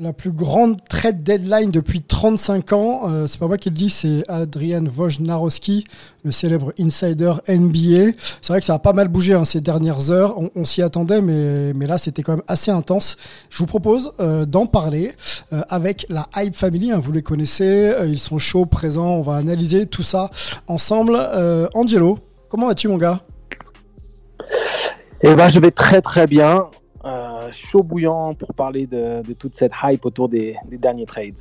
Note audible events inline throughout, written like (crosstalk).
La plus grande trade deadline depuis 35 ans, euh, c'est pas moi qui le dis, c'est Adrian Wojnarowski, le célèbre insider NBA. C'est vrai que ça a pas mal bougé hein, ces dernières heures, on, s'y attendait, mais, là c'était quand même assez intense. Je vous propose euh, d'en parler euh, avec la Hype Family, hein, vous les connaissez, ils sont chauds, présents, on va analyser tout ça ensemble. Angelo, comment vas-tu mon gars? Eh ben, je vais très très bien. Chaud bouillant pour parler de, de toute cette hype autour des, des derniers trades.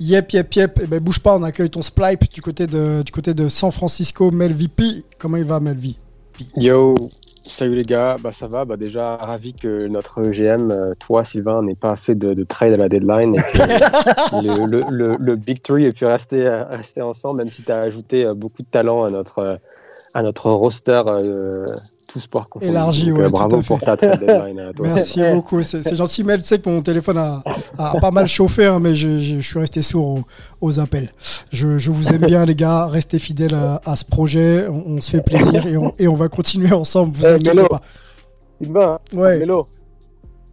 Yep, yep, yep. Eh ben, bouge pas, on accueille ton Splipe du côté de, du côté de San Francisco, Melvi P. Comment il va, Melvi Yo, salut les gars, bah ça va, bah déjà ravi que notre GM, euh, toi Sylvain, n'ait pas fait de, de trade à la deadline et que (laughs) le, le, le, le Big Three ait pu rester, euh, rester ensemble, même si tu as ajouté euh, beaucoup de talent à notre, à notre roster, euh, tout sport confondu. Élargi, Donc, ouais, euh, tout à bravo fait. pour ta trade deadline à (laughs) toi. Merci (laughs) beaucoup, c'est gentil. Mel, tu sais que mon téléphone a, a pas mal chauffé, hein, mais je, je- je suis resté sourd aux, aux appels. Je, je vous aime bien, les gars. Restez fidèles à, à ce projet. On, on se fait plaisir et on, et on va continuer ensemble. Vous Euh, inquiétez Melo. pas. Hein, Ouais. Melo,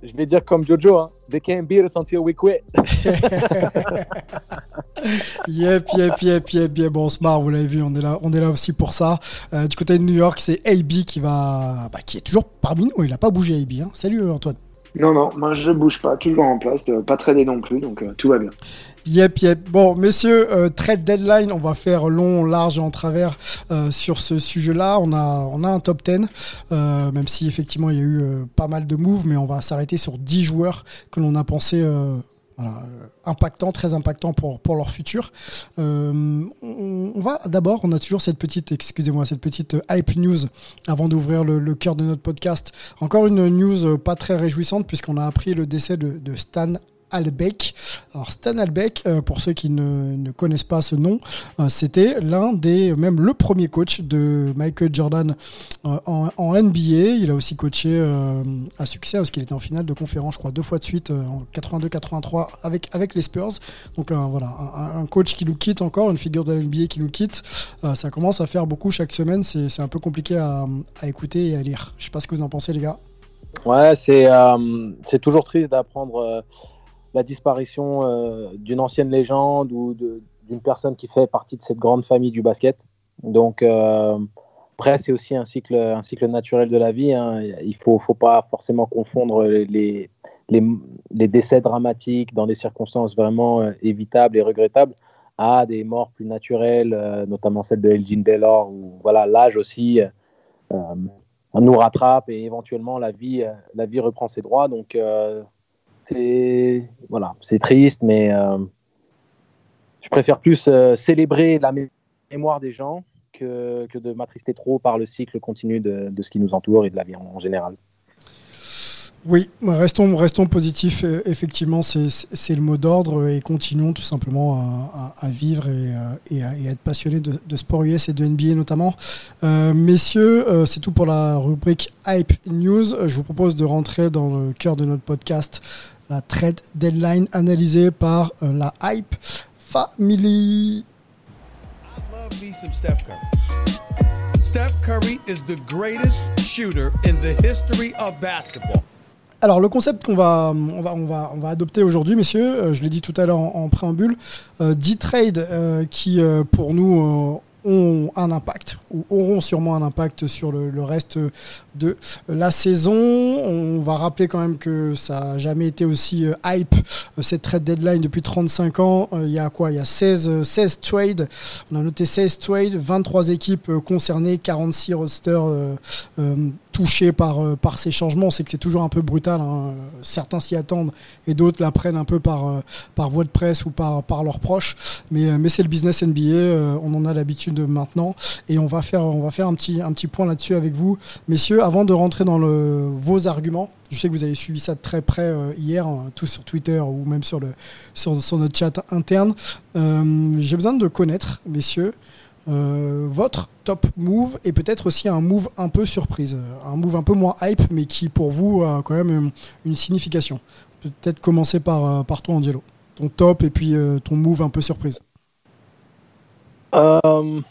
je vais dire comme Jojo, hein, they can't beat us until we quit. (laughs) Yep, yep, yep, yep, yep. Bon, on se marre, vous l'avez vu, on est là, on est là aussi pour ça. Euh, du côté de New York, c'est AB qui va, bah, qui est toujours parmi nous. Il a pas bougé, AB. Hein. Salut Antoine. Non, non, moi je bouge pas, toujours en place, euh, pas tradé non plus, donc euh, tout va bien. Yep, yep. Bon, messieurs, euh, trade deadline, on va faire long, large et en travers euh, sur ce sujet-là. On a, un top 10, euh, même si effectivement il y a eu pas mal de moves, mais on va s'arrêter sur 10 joueurs que l'on a pensé voilà, impactants, très impactants pour, leur futur. On, va d'abord, on a toujours cette petite, excusez-moi, cette petite hype news avant d'ouvrir le, cœur de notre podcast. Encore une news pas très réjouissante puisqu'on a appris le décès de Stan Albeck. Alors Stan Albeck, euh, pour ceux qui ne, connaissent pas ce nom, euh, c'était l'un des, même le premier coach de Michael Jordan euh, en, NBA. Il a aussi coaché à succès parce qu'il était en finale de conférence, je crois, deux fois de suite en 82-83 avec avec les Spurs. Donc voilà, un, coach qui nous quitte encore, une figure de la NBA qui nous quitte. Ça commence à faire beaucoup chaque semaine. C'est un peu compliqué à, écouter et à lire. Je sais pas ce que vous en pensez, les gars. Ouais, c'est euh, toujours triste d'apprendre la disparition euh, d'une ancienne légende ou d'une personne qui fait partie de cette grande famille du basket. Donc, euh, après, c'est aussi un cycle, un cycle naturel de la vie. hein. Il faut, faut pas forcément confondre les, décès dramatiques dans des circonstances vraiment euh, évitables et regrettables à des morts plus naturelles, notamment celle de Elgin Baylor, où voilà, l'âge aussi nous rattrape et éventuellement la vie, la vie reprend ses droits. Donc, c'est voilà, c'est triste, mais euh, je préfère plus euh, célébrer la mé- mémoire des gens que, que de m'attrister trop par le cycle continu de, de ce qui nous entoure et de la vie en, général. Oui, restons, restons positifs. euh, Effectivement, c'est le mot d'ordre et continuons tout simplement à, vivre et, euh, et à, être passionnés de, sport US et de NBA notamment. Messieurs, c'est tout pour la rubrique Hype News. Je vous propose de rentrer dans le cœur de notre podcast, la trade deadline analysée par euh, la Hype Family. I love me some Steph Curry. Steph Curry is the greatest shooter in the history of basketball. Alors le concept qu'on va, on va, on va, on va adopter aujourd'hui, messieurs, euh, je l'ai dit tout à l'heure en, en préambule, euh, 10 trades euh, qui, pour nous, ont un impact ou auront sûrement un impact sur le, reste de la saison. On va rappeler quand même que ça n'a jamais été aussi euh, hype euh, cette trade deadline depuis 35 ans. Euh, Il y a quoi? Il y a 16, 16 trades. On a noté 16 trades, 23 équipes concernées, 46 rosters touchés par, euh, par ces changements. Sait que c'est toujours un peu brutal. hein. Certains s'y attendent et d'autres la prennent un peu par, euh, par voie de presse ou par, par leurs proches. Mais, euh, mais c'est le business NBA. on en a l'habitude maintenant. Et on va faire, on va faire un, petit, un petit point là-dessus avec vous. Messieurs, avant de rentrer dans le, vos arguments, je sais que vous avez suivi ça de très près hier, hein, tous sur Twitter ou même sur, le, sur, notre chat interne. J'ai besoin de connaître, messieurs, euh, votre top move et peut-être aussi un move un peu surprise, un move un peu moins hype, mais qui pour vous a quand même une, signification. Peut-être commencer par, euh, par toi, Angelo. Ton top et puis euh, ton move un peu surprise. Euh,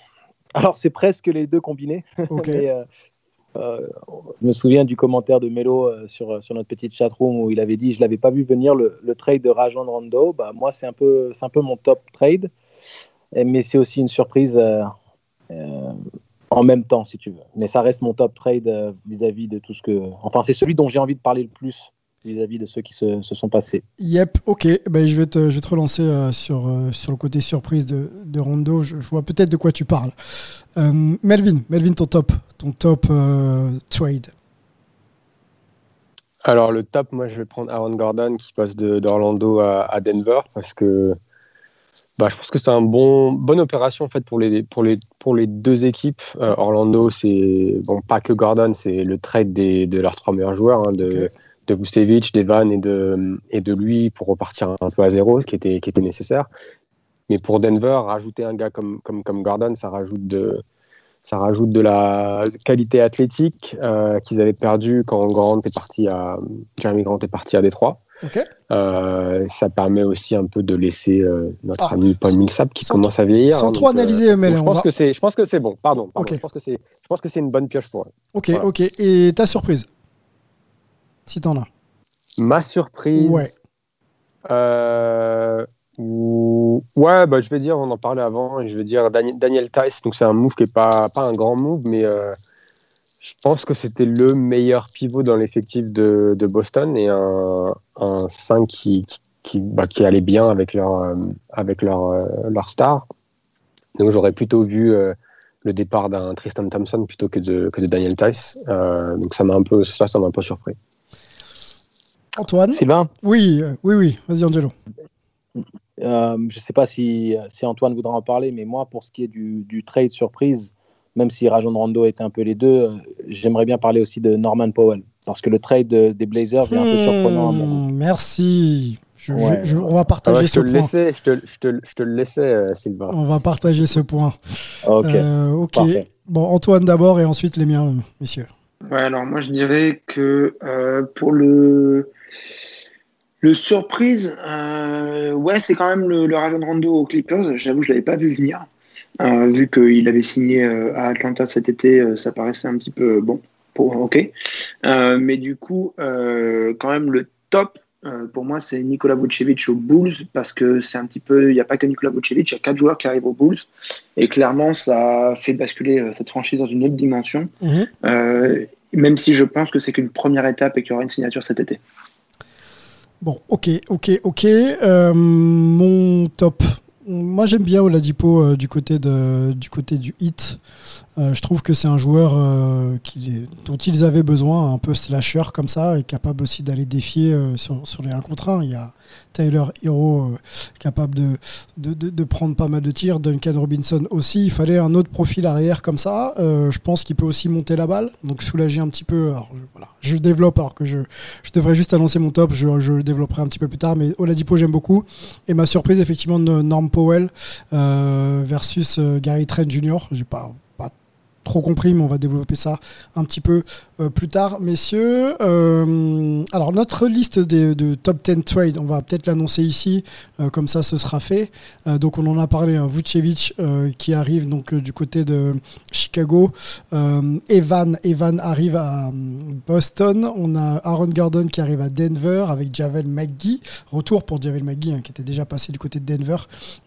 alors, c'est presque les deux combinés. (laughs) Mais, je me souviens du commentaire de Melo sur, sur notre petite chatroom où il avait dit Je l'avais pas vu venir le, le trade de Rajon Rondo. Bah, moi, c'est un, peu, un peu mon top trade. Mais c'est aussi une surprise euh, euh, en même temps, si tu veux. Mais ça reste mon top trade euh, vis-à-vis de tout ce que. Enfin, c'est celui dont j'ai envie de parler le plus vis-à-vis de ceux qui se, se sont passés. Yep, ok. Ben, je, vais te, je vais te relancer euh, sur, euh, sur le côté surprise de, de Rondo. Je, je vois peut-être de quoi tu parles. Euh, Melvin, Melvin, ton top, ton top euh, trade. Alors le top, moi je vais prendre Aaron Gordon qui passe d'Orlando à, à Denver parce que bah, je pense que c'est un bon bonne opération en fait pour les pour les pour les deux équipes. Euh, Orlando, c'est bon pas que Gordon, c'est le trade des, de leurs trois meilleurs joueurs hein, de Ok. de Vucevic, d'Evan et de et de lui pour repartir un peu à zéro, ce qui était qui était nécessaire. Mais pour Denver, rajouter un gars comme comme comme Gordon, ça rajoute de ça rajoute de la qualité athlétique euh, qu'ils avaient perdu quand Grant est parti à Jeremy Grant est parti à Détroit. Euh, ça permet aussi un peu de laisser euh, notre Ah, ami Paul Millsap qui commence à vieillir. sans hein, trop donc, euh, analyser, mais donc là, je pense va- que c'est, je pense que c'est bon. Pardon. Je pense que c'est, je pense que c'est une bonne pioche pour eux. Ok, Voilà. ok. Et ta surprise? Si t'en as. Ma surprise? Ouais. Euh, ou- Ouais, bah, je vais dire, on en parlait avant, et je vais dire Daniel, Daniel Tice. Donc, c'est un move qui n'est pas, pas un grand move, mais euh, je pense que c'était le meilleur pivot dans l'effectif de, de Boston et un, un 5 qui, qui, bah, qui allait bien avec leur, euh, avec leur, euh, leur star. Donc, j'aurais plutôt vu euh, le départ d'un Tristan Thompson plutôt que de, que de Daniel Tice. Euh, donc, ça m'a un peu, ça, ça m'a un peu surpris. Antoine? Sylvain? Oui, oui, oui. Vas-y, Angelo. Euh, je ne sais pas si, si Antoine voudra en parler, mais moi, pour ce qui est du, du trade surprise, même si Rajon Rondo était un peu les deux, euh, j'aimerais bien parler aussi de Norman Powell. Parce que le trade de- des Blazers est un peu surprenant à mon goût. Hmm, merci. Je- je- Ouais. je- on va Ah partager ouais, je, te ce point. laissais, je, te, je, te, je te le laissais, euh, Sylvain. On va partager ce point. Ok. Euh, ok. Parfait. Bon, Antoine d'abord et ensuite les miens, messieurs. Ouais, alors moi je dirais que euh, pour le le surprise, euh, ouais, c'est quand même le, le Rajon Rondo aux Clippers. J'avoue, je l'avais pas vu venir. Euh, vu qu'il avait signé euh, à Atlanta cet été, euh, ça paraissait un petit peu bon. Pour, ok. Euh, mais du coup, euh, quand même le top. euh, pour moi, c'est Nikola Vucevic aux Bulls parce que c'est un petit peu. Il n'y a pas que Nikola Vucevic, il y a quatre joueurs qui arrivent aux Bulls et clairement, ça fait basculer euh, cette franchise dans une autre dimension. Mhm. Euh, même si je pense que c'est qu'une première étape et qu'il y aura une signature cet été. Bon, ok, ok, ok. Euh, mon top. Moi, j'aime bien Oladipo euh, du côté de, du côté du hit. Euh, je trouve que c'est un joueur euh, dont ils avaient besoin, un peu slasher comme ça, et capable aussi d'aller défier euh, sur, les 1 contre 1. Il y a Tyler Hero capable de, prendre pas mal de tirs, Duncan Robinson aussi. Il fallait un autre profil arrière comme ça. Je pense qu'il peut aussi monter la balle, donc soulager un petit peu. Je, voilà, je développe alors que je, devrais juste annoncer mon top, je, je le développerai un petit peu plus tard, mais Oladipo j'aime beaucoup. Et ma surprise effectivement de Norm Powell versus Gary Trent Jr. J'ai pas trop compris, mais on va développer ça un petit peu euh, plus tard, messieurs. Euh, alors, notre liste de, top 10 trades, on va peut-être l'annoncer ici, euh, comme ça ce sera fait. donc, on en a parlé, hein, Vucevic qui arrive donc du côté de Chicago. Evan, Evan arrive à Boston. On a Aaron Gordon qui arrive à Denver avec Javel McGee. Retour pour Javel McGee, hein, qui était déjà passé du côté de Denver.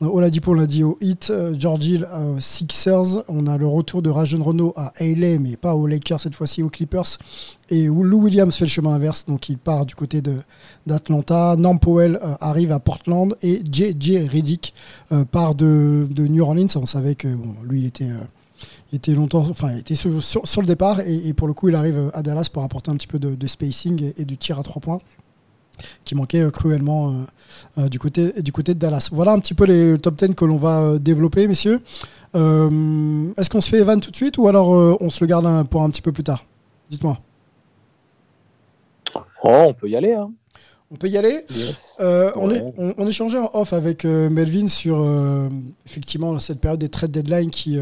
Oladipo, l'a dit au Heat. George Hill, Sixers. On a le retour de Rajon Rono à LA, mais pas aux Lakers cette fois-ci, aux Clippers. Et Lou Williams fait le chemin inverse, donc il part du côté d'Atlanta. Norm Powell euh, arrive à Portland et J.J. Reddick euh, part de, New Orleans. On savait que bon, lui, il était, euh, il était longtemps, enfin, il était sur, le départ et, pour le coup, il arrive à Dallas pour apporter un petit peu de, spacing et, du tir à trois points qui manquait cruellement du, côté, du côté de Dallas. Voilà un petit peu les top 10 que l'on va développer, messieurs. Euh, est-ce qu'on se fait Evan tout de suite ou alors euh, on se le garde pour un petit peu plus tard? Dites-moi. Oh, on peut y aller. Hein. On peut y aller. Euh, on, est, on, échangeait en off avec Melvin sur effectivement cette période des trade deadline qui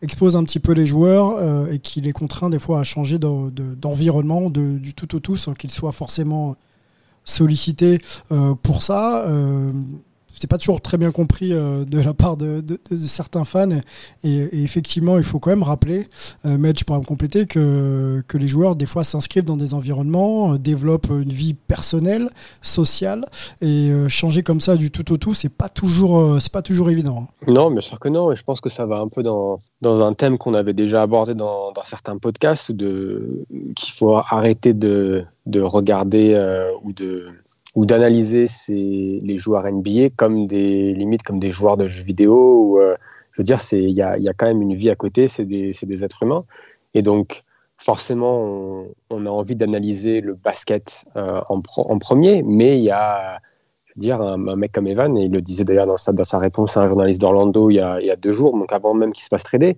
expose un petit peu les joueurs et qui les contraint des fois à changer d'environnement, du tout au tout, sans qu'ils soient forcément sollicités pour ça c'est pas toujours très bien compris euh, de la part de, certains fans. Et, effectivement, il faut quand même rappeler, euh, Medj pour compléter, que, que les joueurs, des fois, s'inscrivent dans des environnements, euh, développent une vie personnelle, sociale, et euh, changer comme ça du tout au tout, c'est pas toujours, c'est pas toujours évident. Hein. Non, bien sûr que non. Et je pense que ça va un peu dans, dans un thème qu'on avait déjà abordé dans, dans certains podcasts, de, qu'il faut arrêter de, de regarder ou de ou d'analyser les joueurs NBA comme des limites comme des joueurs de jeux vidéo. Euh, je veux dire, il y a, quand même une vie à côté, c'est des, êtres humains. Et donc, forcément, on, a envie d'analyser le basket euh, en, premier, mais il y a, je veux dire, un, mec comme Evan, et il le disait d'ailleurs dans sa, réponse à un journaliste d'Orlando il, il, y a deux jours, donc avant même qu'il se fasse trader,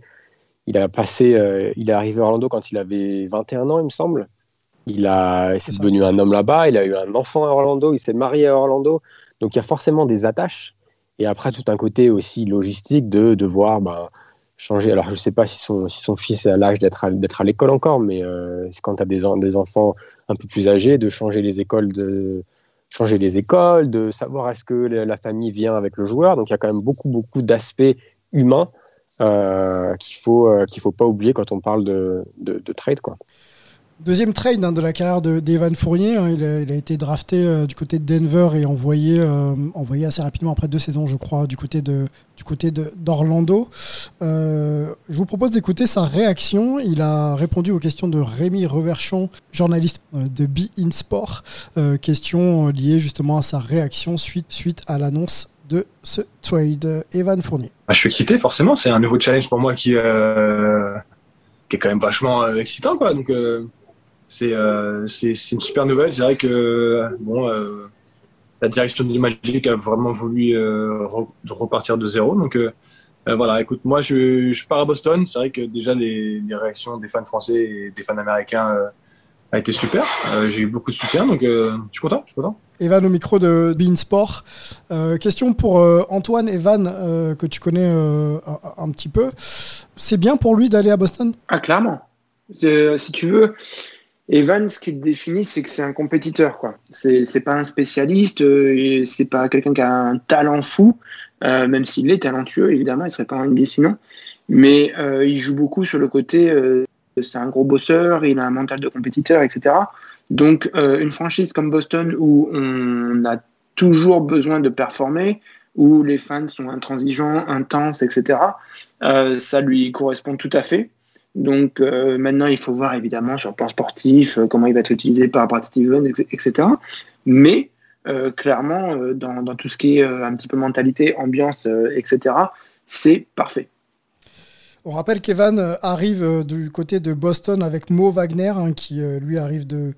il a passé, euh, il est arrivé à Orlando quand il avait 21 ans, il me semble. Il a, c'est devenu un homme là-bas. Il a eu un enfant à Orlando. Il s'est marié à Orlando. Donc il y a forcément des attaches. Et après tout un côté aussi logistique de devoir bah, changer. Alors je ne sais pas si son, si son fils est à l'âge d'être à, d'être à l'école encore, mais euh, quand tu as des, des enfants un peu plus âgés, de changer les écoles, de changer les écoles, de savoir est-ce que la famille vient avec le joueur. Donc il y a quand même beaucoup beaucoup d'aspects humains euh, qu'il faut euh, qu'il faut pas oublier quand on parle de, de, de trade quoi. Deuxième trade hein, de la carrière d'Evan Fournier. Hein. il, a, été drafté euh, du côté de Denver et envoyé, euh, envoyé assez rapidement après deux saisons, je crois, du côté d'Orlando. Euh, je vous propose d'écouter sa réaction. Il a répondu aux questions de Rémi Reverchon, journaliste de Be In Sport. question liée justement à sa réaction suite suite à l'annonce de ce trade. Evan Fournier. Bah, je suis excité, forcément. C'est un nouveau challenge pour moi qui, qui est quand même vachement excitant, quoi. Donc c'est une super nouvelle. C'est vrai que bon, euh, la direction du Magic a vraiment voulu euh, repartir de zéro. Donc voilà, écoute, moi je, je pars à Boston. C'est vrai que déjà les, les, réactions des fans français et des fans américains a été super. J'ai eu beaucoup de soutien, donc je suis content. Je suis content. Evan au micro de Bein Sport. question pour Antoine Evan, que tu connais un, petit peu. C'est bien pour lui d'aller à Boston? Ah, clairement. Si tu veux, Evan, ce qu'il définit, c'est que c'est un compétiteur. quoi. C'est, pas un spécialiste, euh, c'est pas quelqu'un qui a un talent fou, euh, même s'il est talentueux, évidemment, il serait pas un NBA sinon. Mais euh, il joue beaucoup sur le côté, c'est un gros bosseur, il a un mental de compétiteur, etc. Donc, une franchise comme Boston où on a toujours besoin de performer, où les fans sont intransigeants, intenses, etc., ça lui correspond tout à fait. Donc euh, maintenant, il faut voir évidemment sur le plan sportif euh, comment il va être utilisé par Brad Stevens, etc. Mais euh, clairement, dans, dans, tout ce qui est un petit peu mentalité, ambiance, etc., c'est parfait. On rappelle qu'Evan euh, arrive euh, du côté de Boston avec Mo Wagner, hein, qui euh, lui arrive de,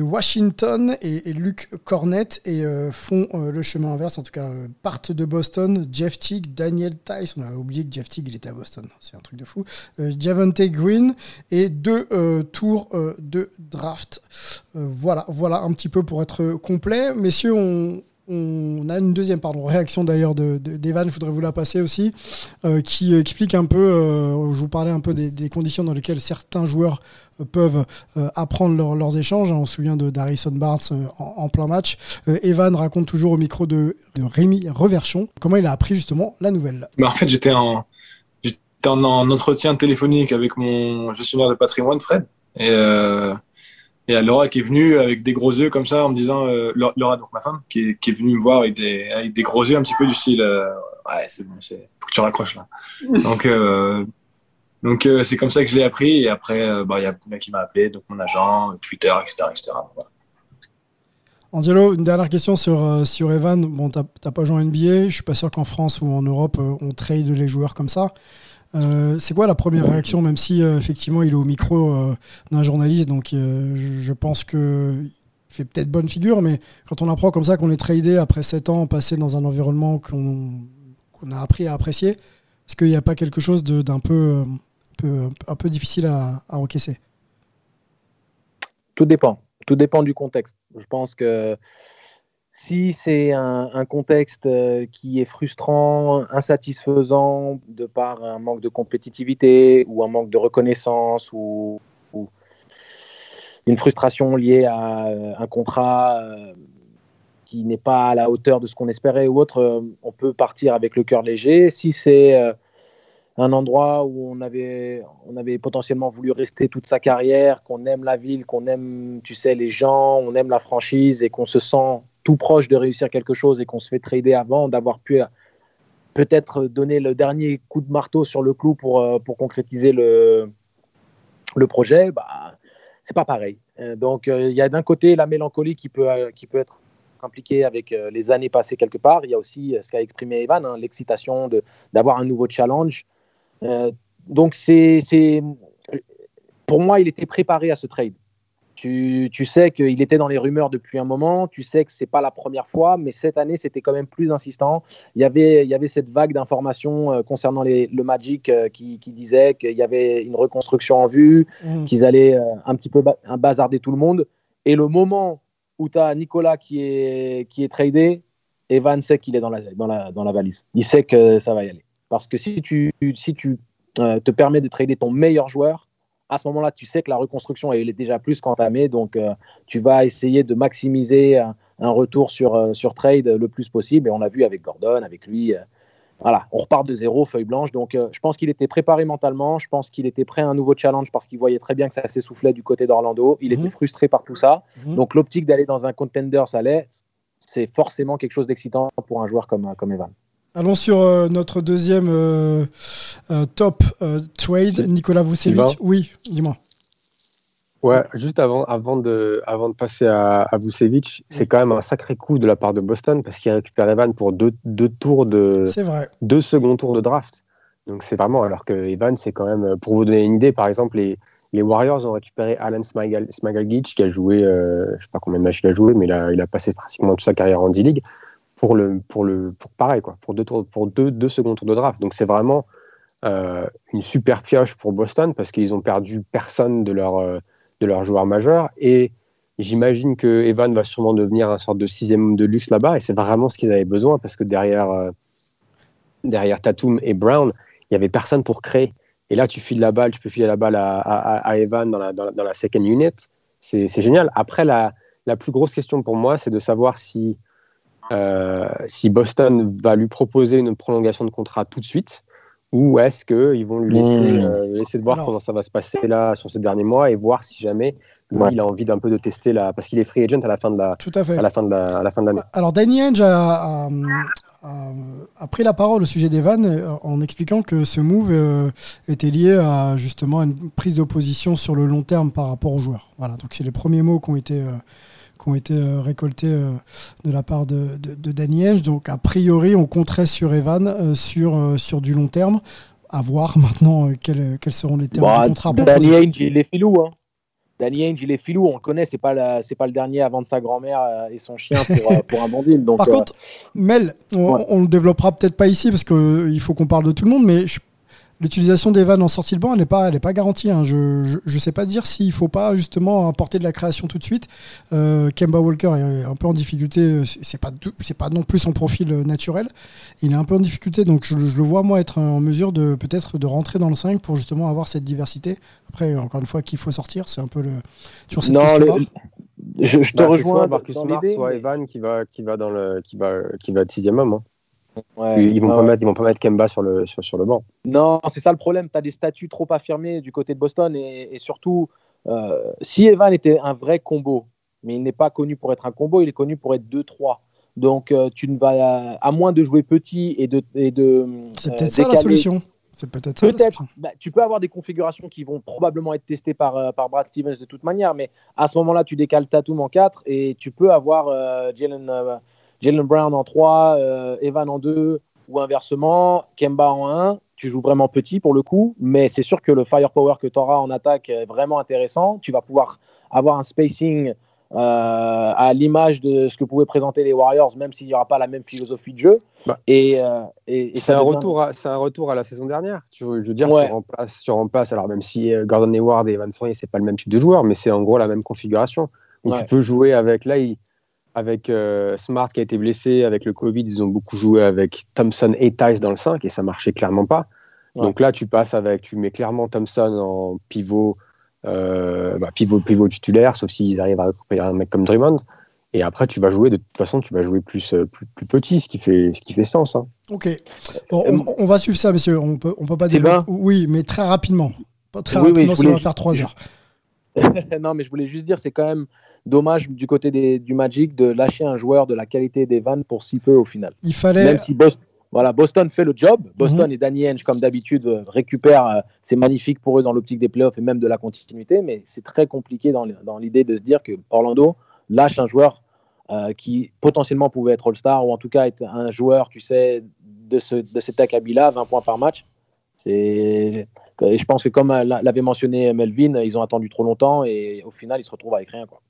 Washington, et, Luc Cornett, et font le chemin inverse, en tout cas partent de Boston. Jeff Teague, Daniel Tice, on a oublié que Jeff Teague il était à Boston, c'est un truc de fou. Javante Green, et deux tours de draft. voilà, voilà un petit peu pour être complet. Messieurs, on, on a une deuxième réaction d'ailleurs d'Evan, de, je voudrais vous la passer aussi, euh, qui explique un peu, euh, je vous parlais un peu des, conditions dans lesquelles certains joueurs euh, peuvent apprendre leurs échanges. On se souvient de Darrison Barnes en, plein match. Evan raconte toujours au micro de, Rémi Reverchon comment il a appris justement la nouvelle. Bah, en fait, j'étais en, en, en, entretien téléphonique avec mon gestionnaire de patrimoine, Fred. Et Laura qui est venue avec des gros yeux comme ça en me disant, euh, Laura, donc ma femme, qui est, qui est, venue me voir avec des, avec des gros yeux un petit peu du style, euh, ouais, c'est bon, c'est, faut que tu raccroches là. (laughs) donc, euh, donc euh, c'est comme ça que je l'ai appris. Et après, bah, il y a Pouna qui m'a appelé, donc mon agent, Twitter, etc. etc. Voilà. Angelo, une dernière question sur, sur Evan. Bon, t'as pas joué en NBA. Je suis pas sûr qu'en France ou en Europe, on trade les joueurs comme ça. Euh, c'est quoi la première réaction, même si euh, effectivement il est au micro euh, d'un journaliste, donc je, pense qu'il fait peut-être bonne figure, mais quand on apprend comme ça qu'on est tradé après 7 ans passé dans un environnement qu'on a appris à apprécier, est-ce qu'il n'y a pas quelque chose d'un peu, un peu difficile à, à encaisser? Tout dépend. Tout dépend du contexte. Je pense que si c'est un, contexte euh, qui est frustrant, insatisfaisant de par un manque de compétitivité ou un manque de reconnaissance ou, une frustration liée à euh, un contrat euh, qui n'est pas à la hauteur de ce qu'on espérait ou autre, on peut partir avec le cœur léger. Si c'est un endroit où on avait, on avait potentiellement voulu rester toute sa carrière, qu'on aime la ville, qu'on aime, tu sais, les gens, on aime la franchise et qu'on se sent tout proche de réussir quelque chose et qu'on se fait trader avant, d'avoir pu euh, peut-être donner le dernier coup de marteau sur le clou pour, euh, concrétiser le, projet, bah, c'est pas pareil. Euh, donc il y a d'un côté la mélancolie qui peut, qui peut être impliquée avec les années passées quelque part. Il y a aussi ce qu'a exprimé Evan, hein, l'excitation d'avoir un nouveau challenge. donc c'est pour moi, il était préparé à ce trade. Tu, sais qu'il était dans les rumeurs depuis un moment, tu sais que ce n'est pas la première fois, mais cette année, c'était quand même plus insistant. Il y avait, il y avait cette vague d'informations euh, concernant le Magic euh, qui, disait qu'il y avait une reconstruction en vue, mm. qu'ils allaient euh, un petit peu bazarder tout le monde. Et le moment où tu as Nicolas qui est, qui est tradé, Evan sait qu'il est dans la, dans, la, dans la valise. Il sait que ça va y aller. Parce que si tu, si tu te permets de trader ton meilleur joueur, à ce moment-là, tu sais que la reconstruction elle est déjà plus qu'entamée, donc euh, tu vas essayer de maximiser un, retour sur, euh, sur trade le plus possible. Et on l'a vu avec Gordon, avec lui. Euh, voilà, on repart de zéro, feuille blanche. Donc je pense qu'il était préparé mentalement, je pense qu'il était prêt à un nouveau challenge parce qu'il voyait très bien que ça s'essoufflait du côté d'Orlando. Il était mhm. frustré par tout ça. Mhm. Donc l'optique d'aller dans un contender, ça l'est. C'est forcément quelque chose d'excitant pour un joueur comme, comme Evan. Allons sur euh, notre deuxième euh, euh, top trade, Nicolas Vucevic. Oui, dis-moi. Ouais, juste avant, avant, de, avant de passer à, à Vucevic, c'est quand même un sacré coup de la part de Boston parce qu'il récupère Evan pour deux, deux tours de. Vrai. Deux seconds tours de draft. Donc c'est vraiment. Alors que Evan, c'est quand même. Pour vous donner une idée, par exemple, les, les Warriors ont récupéré Alan Smagagic qui a joué, je sais pas combien de matchs il a joué, mais il a, il a passé pratiquement toute sa carrière en D-League pour le pour le pour pareil quoi. Pour deux tours pour deux, deux secondes tours de draft. Donc c'est vraiment euh, une super pioche pour Boston parce qu'ils ont perdu personne de leur euh, de leur joueur majeur. Et j'imagine que Evan va sûrement devenir un sorte de sixième homme de luxe là-bas. Et c'est vraiment ce qu'ils avaient besoin parce que derrière euh, derrière Tatum et Brown il y avait personne pour créer. Et là tu files la balle tu peux filer la balle à, Evan dans la, dans la second unit. C'est génial. Après la la plus grosse question pour moi c'est de savoir si euh, si Boston va lui proposer une prolongation de contrat tout de suite ou est-ce qu'ils vont lui laisser, hmm. euh, laisser de voir comment ça va se passer là sur ces derniers mois et voir si jamais il a envie d'un peu de tester là parce qu'il est free agent à la fin de la Tout à, fait. à la fin de la, à la fin de l'année. Alors Danny Henge a, a, pris la parole au sujet d'Evan euh, en expliquant que ce move était lié à justement une prise d'opposition sur le long terme par rapport aux joueurs. Voilà, donc c'est les premiers mots qui ont été qui ont été euh, récoltés euh, de la part de, de, Danny Donc, a priori, on compterait sur Evan euh, sur, sur du long terme. À voir (laughs) maintenant quels, quels seront les termes bah, du contrat. Danny Ainge, il est filou. Hein. Danny Ainge, il est filou. On le connaît. C'est pas pas le dernier avant de sa grand-mère et son chien pour, pour un bandit. Donc, Par contre, Mel, on, ne le développera peut-être pas ici parce qu'il faut qu'on parle de tout le monde, mais l'utilisation d'Evan en sortie de banc, elle n'est pas, elle est pas garantie. hein. Je ne sais pas dire s'il faut pas justement apporter de la création tout de suite. Euh, Kemba Walker est un peu en difficulté. C'est pas, tout- c'est pas non plus son profil euh, naturel. Il est un peu en difficulté, donc je, je le vois moi être en mesure de peut-être de rentrer dans le 5 pour justement avoir cette diversité. Après, encore une fois, qu'il faut sortir, c'est un peu le sur cette Non, le- je, je te Bah, rejoins soit Marcus Smart, soit mais- Evan qui va, qui va dans le, qui va, qui va être sixième homme. hein. Ouais, Ils vont ouais, pas mettre, ils vont pas mettre Kemba sur le, sur, sur le banc. Non, c'est ça le problème. Tu as des statuts trop affirmés du côté de Boston et, et surtout, euh, si Evan était un vrai combo, mais il n'est pas connu pour être un combo, il est connu pour être 2-3. Donc, euh, tu ne vas, à moins de jouer petit et de. et de C'est euh, peut-être ça la solution. C'est peut-être ça. Bah, tu peux avoir des configurations qui vont probablement être testées par, euh, par Brad Stevens de toute manière, mais à ce moment-là, tu décales Tatum en 4 et tu peux avoir euh, Jalen euh, Jalen Brown en 3, euh, Evan en 2 ou inversement, Kemba en 1. Tu joues vraiment petit pour le coup, mais c'est sûr que le firepower que tu auras en attaque est vraiment intéressant. Tu vas pouvoir avoir un spacing euh, à l'image de ce que pouvaient présenter les Warriors, même s'il n'y aura pas la même philosophie de jeu. Bah, et, euh, et, et C'est ça un retour, à, c'est un retour à la saison dernière. Tu, veux- je veux dire, Ouais. tu remplaces, tu remplaces. Alors même si euh, Gordon Hayward et Evan Fournier, c'est pas le même type de joueur, mais c'est en gros la même configuration. Où Ouais. tu peux jouer avec là, il- avec euh, Smart qui a été blessé, avec le Covid, ils ont beaucoup joué avec Thompson et Tice dans le 5 et ça marchait clairement pas. Ouais. Donc là, tu passes avec, tu mets clairement Thompson en pivot, euh, bah, pivot, pivot titulaire, sauf s'ils arrivent à récupérer un mec comme Draymond. Et après, tu vas jouer de toute façon, tu vas jouer plus, euh, plus, plus petit, ce qui fait, ce qui fait sens. hein. Ok. Bon, on, on va suivre ça, messieurs. On peut, on peut pas développer. Oui, mais très rapidement. Pas très Oui, oui, rapidement, je sinon on va voulais- faire 3 heures. (laughs) non, mais je voulais juste dire, c'est quand même dommage du côté des- du Magic de lâcher un joueur de la qualité d'Evan pour si peu au final. Il fallait. Même si Bos- voilà, Boston fait le job, Boston et Danny Ainge, comme d'habitude, euh, récupèrent, euh, c'est magnifique pour eux dans l'optique des playoffs et même de la continuité, mais c'est très compliqué dans, l'idée de se dire que Orlando lâche un joueur euh, qui potentiellement pouvait être All-Star ou en tout cas être un joueur, tu sais, de, ce, de cet acabit-là, 20 points par match. C'est, et je pense que comme l'avait mentionné Melvin, ils ont attendu trop longtemps et au final, ils se retrouvent avec rien. Quoi.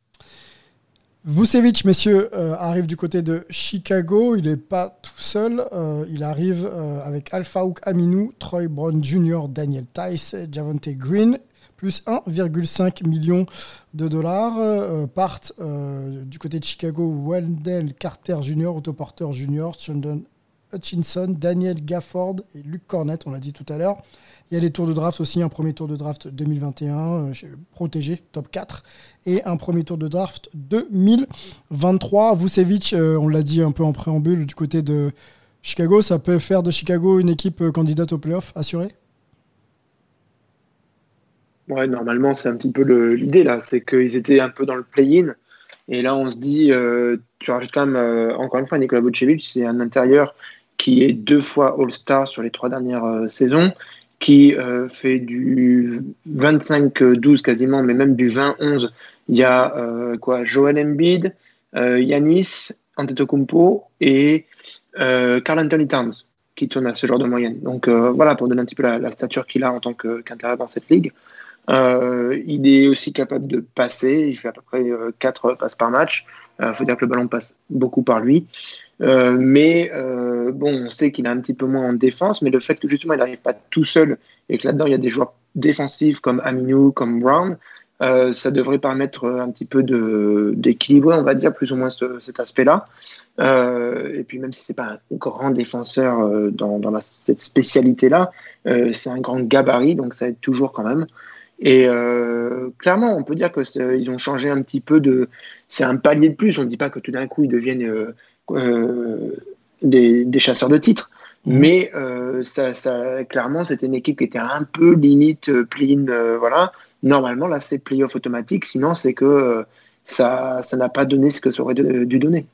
Vucevic, messieurs, euh, arrive du côté de Chicago. Il n'est pas tout seul. Euh, il arrive euh, avec Alpha Hook Aminou, Troy Brown Jr., Daniel Tice, Javante Green, plus 1,5 million de dollars. Euh, partent du côté de Chicago Wendell Carter Jr., Otto Porter Jr., Sheldon Hutchinson, Daniel Gafford et Luke Cornett, on l'a dit tout à l'heure. Il y a les tours de draft aussi, un premier tour de draft 2021 euh, protégé, top 4, et un premier tour de draft 2023. Vucevic, euh, on l'a dit un peu en préambule, du côté de Chicago, ça peut faire de Chicago une équipe euh, candidate au playoff assurée? Ouais, normalement, c'est un petit peu l'idée là, c'est qu'ils étaient un peu dans le play-in. Et là, on se dit, tu rajoutes quand même, encore une fois, Nikola Vucevic, c'est un intérieur qui est deux fois All-Star sur les trois dernières euh, saisons, qui euh, fait du 25-12 quasiment, mais même du 20-11. Il y a euh, quoi Joel Embiid, Yanis, Antetokounmpo et Carl Anthony Towns qui tourne à ce genre de moyenne. Donc voilà, pour donner un petit peu la, stature qu'il a en tant qu'intérieur dans cette ligue. Il est aussi capable de passer, il fait à peu près 4 passes par match. Il faut dire que le ballon passe beaucoup par lui. Euh, mais euh, bon, on sait qu'il est un petit peu moins en défense, mais le fait que justement il n'arrive pas tout seul et que là-dedans il y a des joueurs défensifs comme Aminou, comme Brown, euh, ça devrait permettre un petit peu d'équilibrer, on va dire, plus ou moins ce- cet aspect-là. Euh, et puis même si c'est pas un grand défenseur euh, dans, cette spécialité-là, euh, c'est un grand gabarit, donc ça aide toujours quand même. Et euh, clairement, on peut dire que c'est- ils ont changé un petit peu de. C'est un palier de plus. On ne dit pas que tout d'un coup ils deviennent euh, euh, des, des chasseurs de titres, mais euh, ça, ça- clairement, c'était une équipe qui était un peu limite euh, voilà. Normalement, là, c'est play-off automatique. Sinon, c'est que ça ça n'a pas donné ce que ça aurait dû dû donner.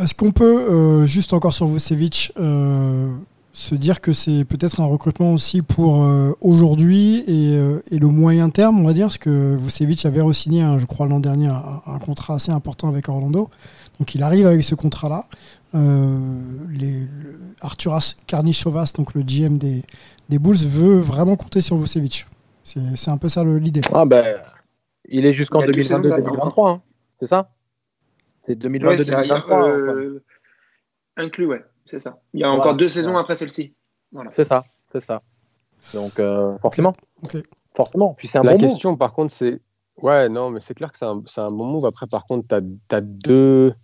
Est-ce qu'on peut, euh, juste encore sur Vucevic, euh, se dire que c'est peut-être un recrutement aussi pour euh, aujourd'hui et, euh, et le moyen terme, on va dire, parce que Vucevic avait re-signé, hein, je crois, l'an dernier, un, un contrat assez important avec Orlando. Donc il arrive avec ce contrat-là. Euh, les- le- Arturas Karnichovas, donc le GM des, des Bulls, veut vraiment compter sur Vucevic. C'est un peu ça le- l'idée. Ah ben, il est jusqu'en Il y a deux saisons derrière. 2022-2023, hein. c'est ça? C'est Ouais, c'est- il y a, 2022-2023. euh, inclus, ouais, c'est ça. Il y a Voilà. encore deux saisons après celle-ci. Voilà. C'est ça, c'est ça. Donc, euh, forcément. Forcément. Puis c'est un La bon move. question, par contre, c'est. Ouais, non, mais c'est clair que c'est un, c'est un bon move. Après, par contre, tu as, deux.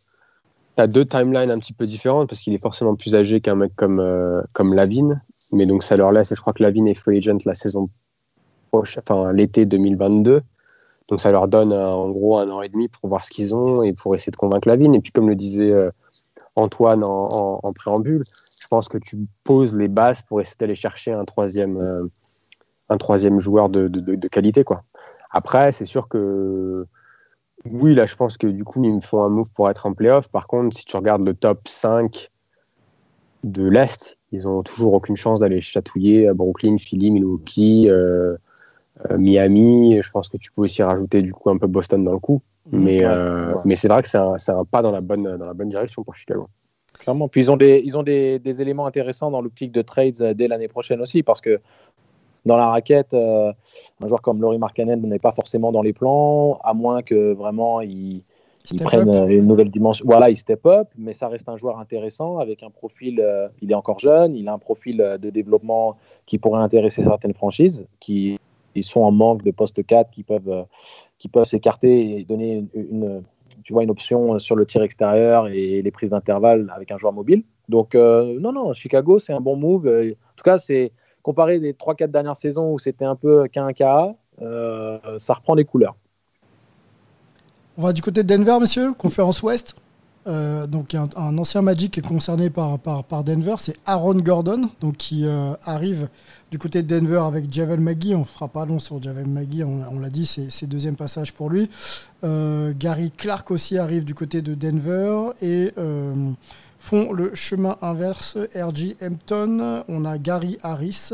T'as deux timelines un petit peu différentes parce qu'il est forcément plus âgé qu'un mec comme, euh, comme Lavine. Mais donc, ça leur laisse, et je crois que Lavine est free agent la saison prochaine, enfin l'été 2022. Donc, ça leur donne euh, en gros un an et demi pour voir ce qu'ils ont et pour essayer de convaincre Lavine. Et puis, comme le disait euh, Antoine en, préambule, je pense que tu poses les bases pour essayer d'aller chercher un troisième, euh, un troisième joueur de, qualité. Quoi. Après, c'est sûr que oui, là, je pense que du coup, ils me font un move pour être en playoff. Par contre, si tu regardes le top 5 de l'Est, ils ont toujours aucune chance d'aller chatouiller à Brooklyn, Philly, Milwaukee, euh, euh, Miami. Je pense que tu peux aussi rajouter du coup un peu Boston dans le coup. Mais, Ouais, euh, ouais. mais c'est vrai que c'est un, pas dans la, bonne, dans la bonne direction pour Chicago. Clairement. Puis ils ont des, ils ont des, des éléments intéressants dans l'optique de trades euh, dès l'année prochaine aussi, parce que dans la raquette, euh, un joueur comme Laurie Markkanen n'est pas forcément dans les plans, à moins que vraiment il, il prenne up. une nouvelle dimension. Voilà, il step up, mais ça reste un joueur intéressant avec un profil. euh, il est encore jeune, il a un profil de développement qui pourrait intéresser certaines franchises qui ils sont en manque de poste 4 qui peuvent, euh, qui peuvent s'écarter et donner une, tu vois, une option sur le tir extérieur et les prises d'intervalle avec un joueur mobile. Donc, euh, non, non, Chicago, c'est un bon move. Euh, En tout cas, c'est comparé des 3-4 dernières saisons où c'était un peu qu'un KA, euh, ça reprend des couleurs. On va du côté de Denver, messieurs, conférence Ouest. Euh, donc un, un ancien Magic qui est concerné par, Denver, c'est Aaron Gordon, qui euh, arrive du côté de Denver avec Javel McGee. On ne fera pas long sur Javel McGee, on, l'a dit, c'est deuxième passage pour lui. Euh, Gary Clark aussi arrive du côté de Denver et font le chemin inverse. RG Hampton, on a Gary Harris.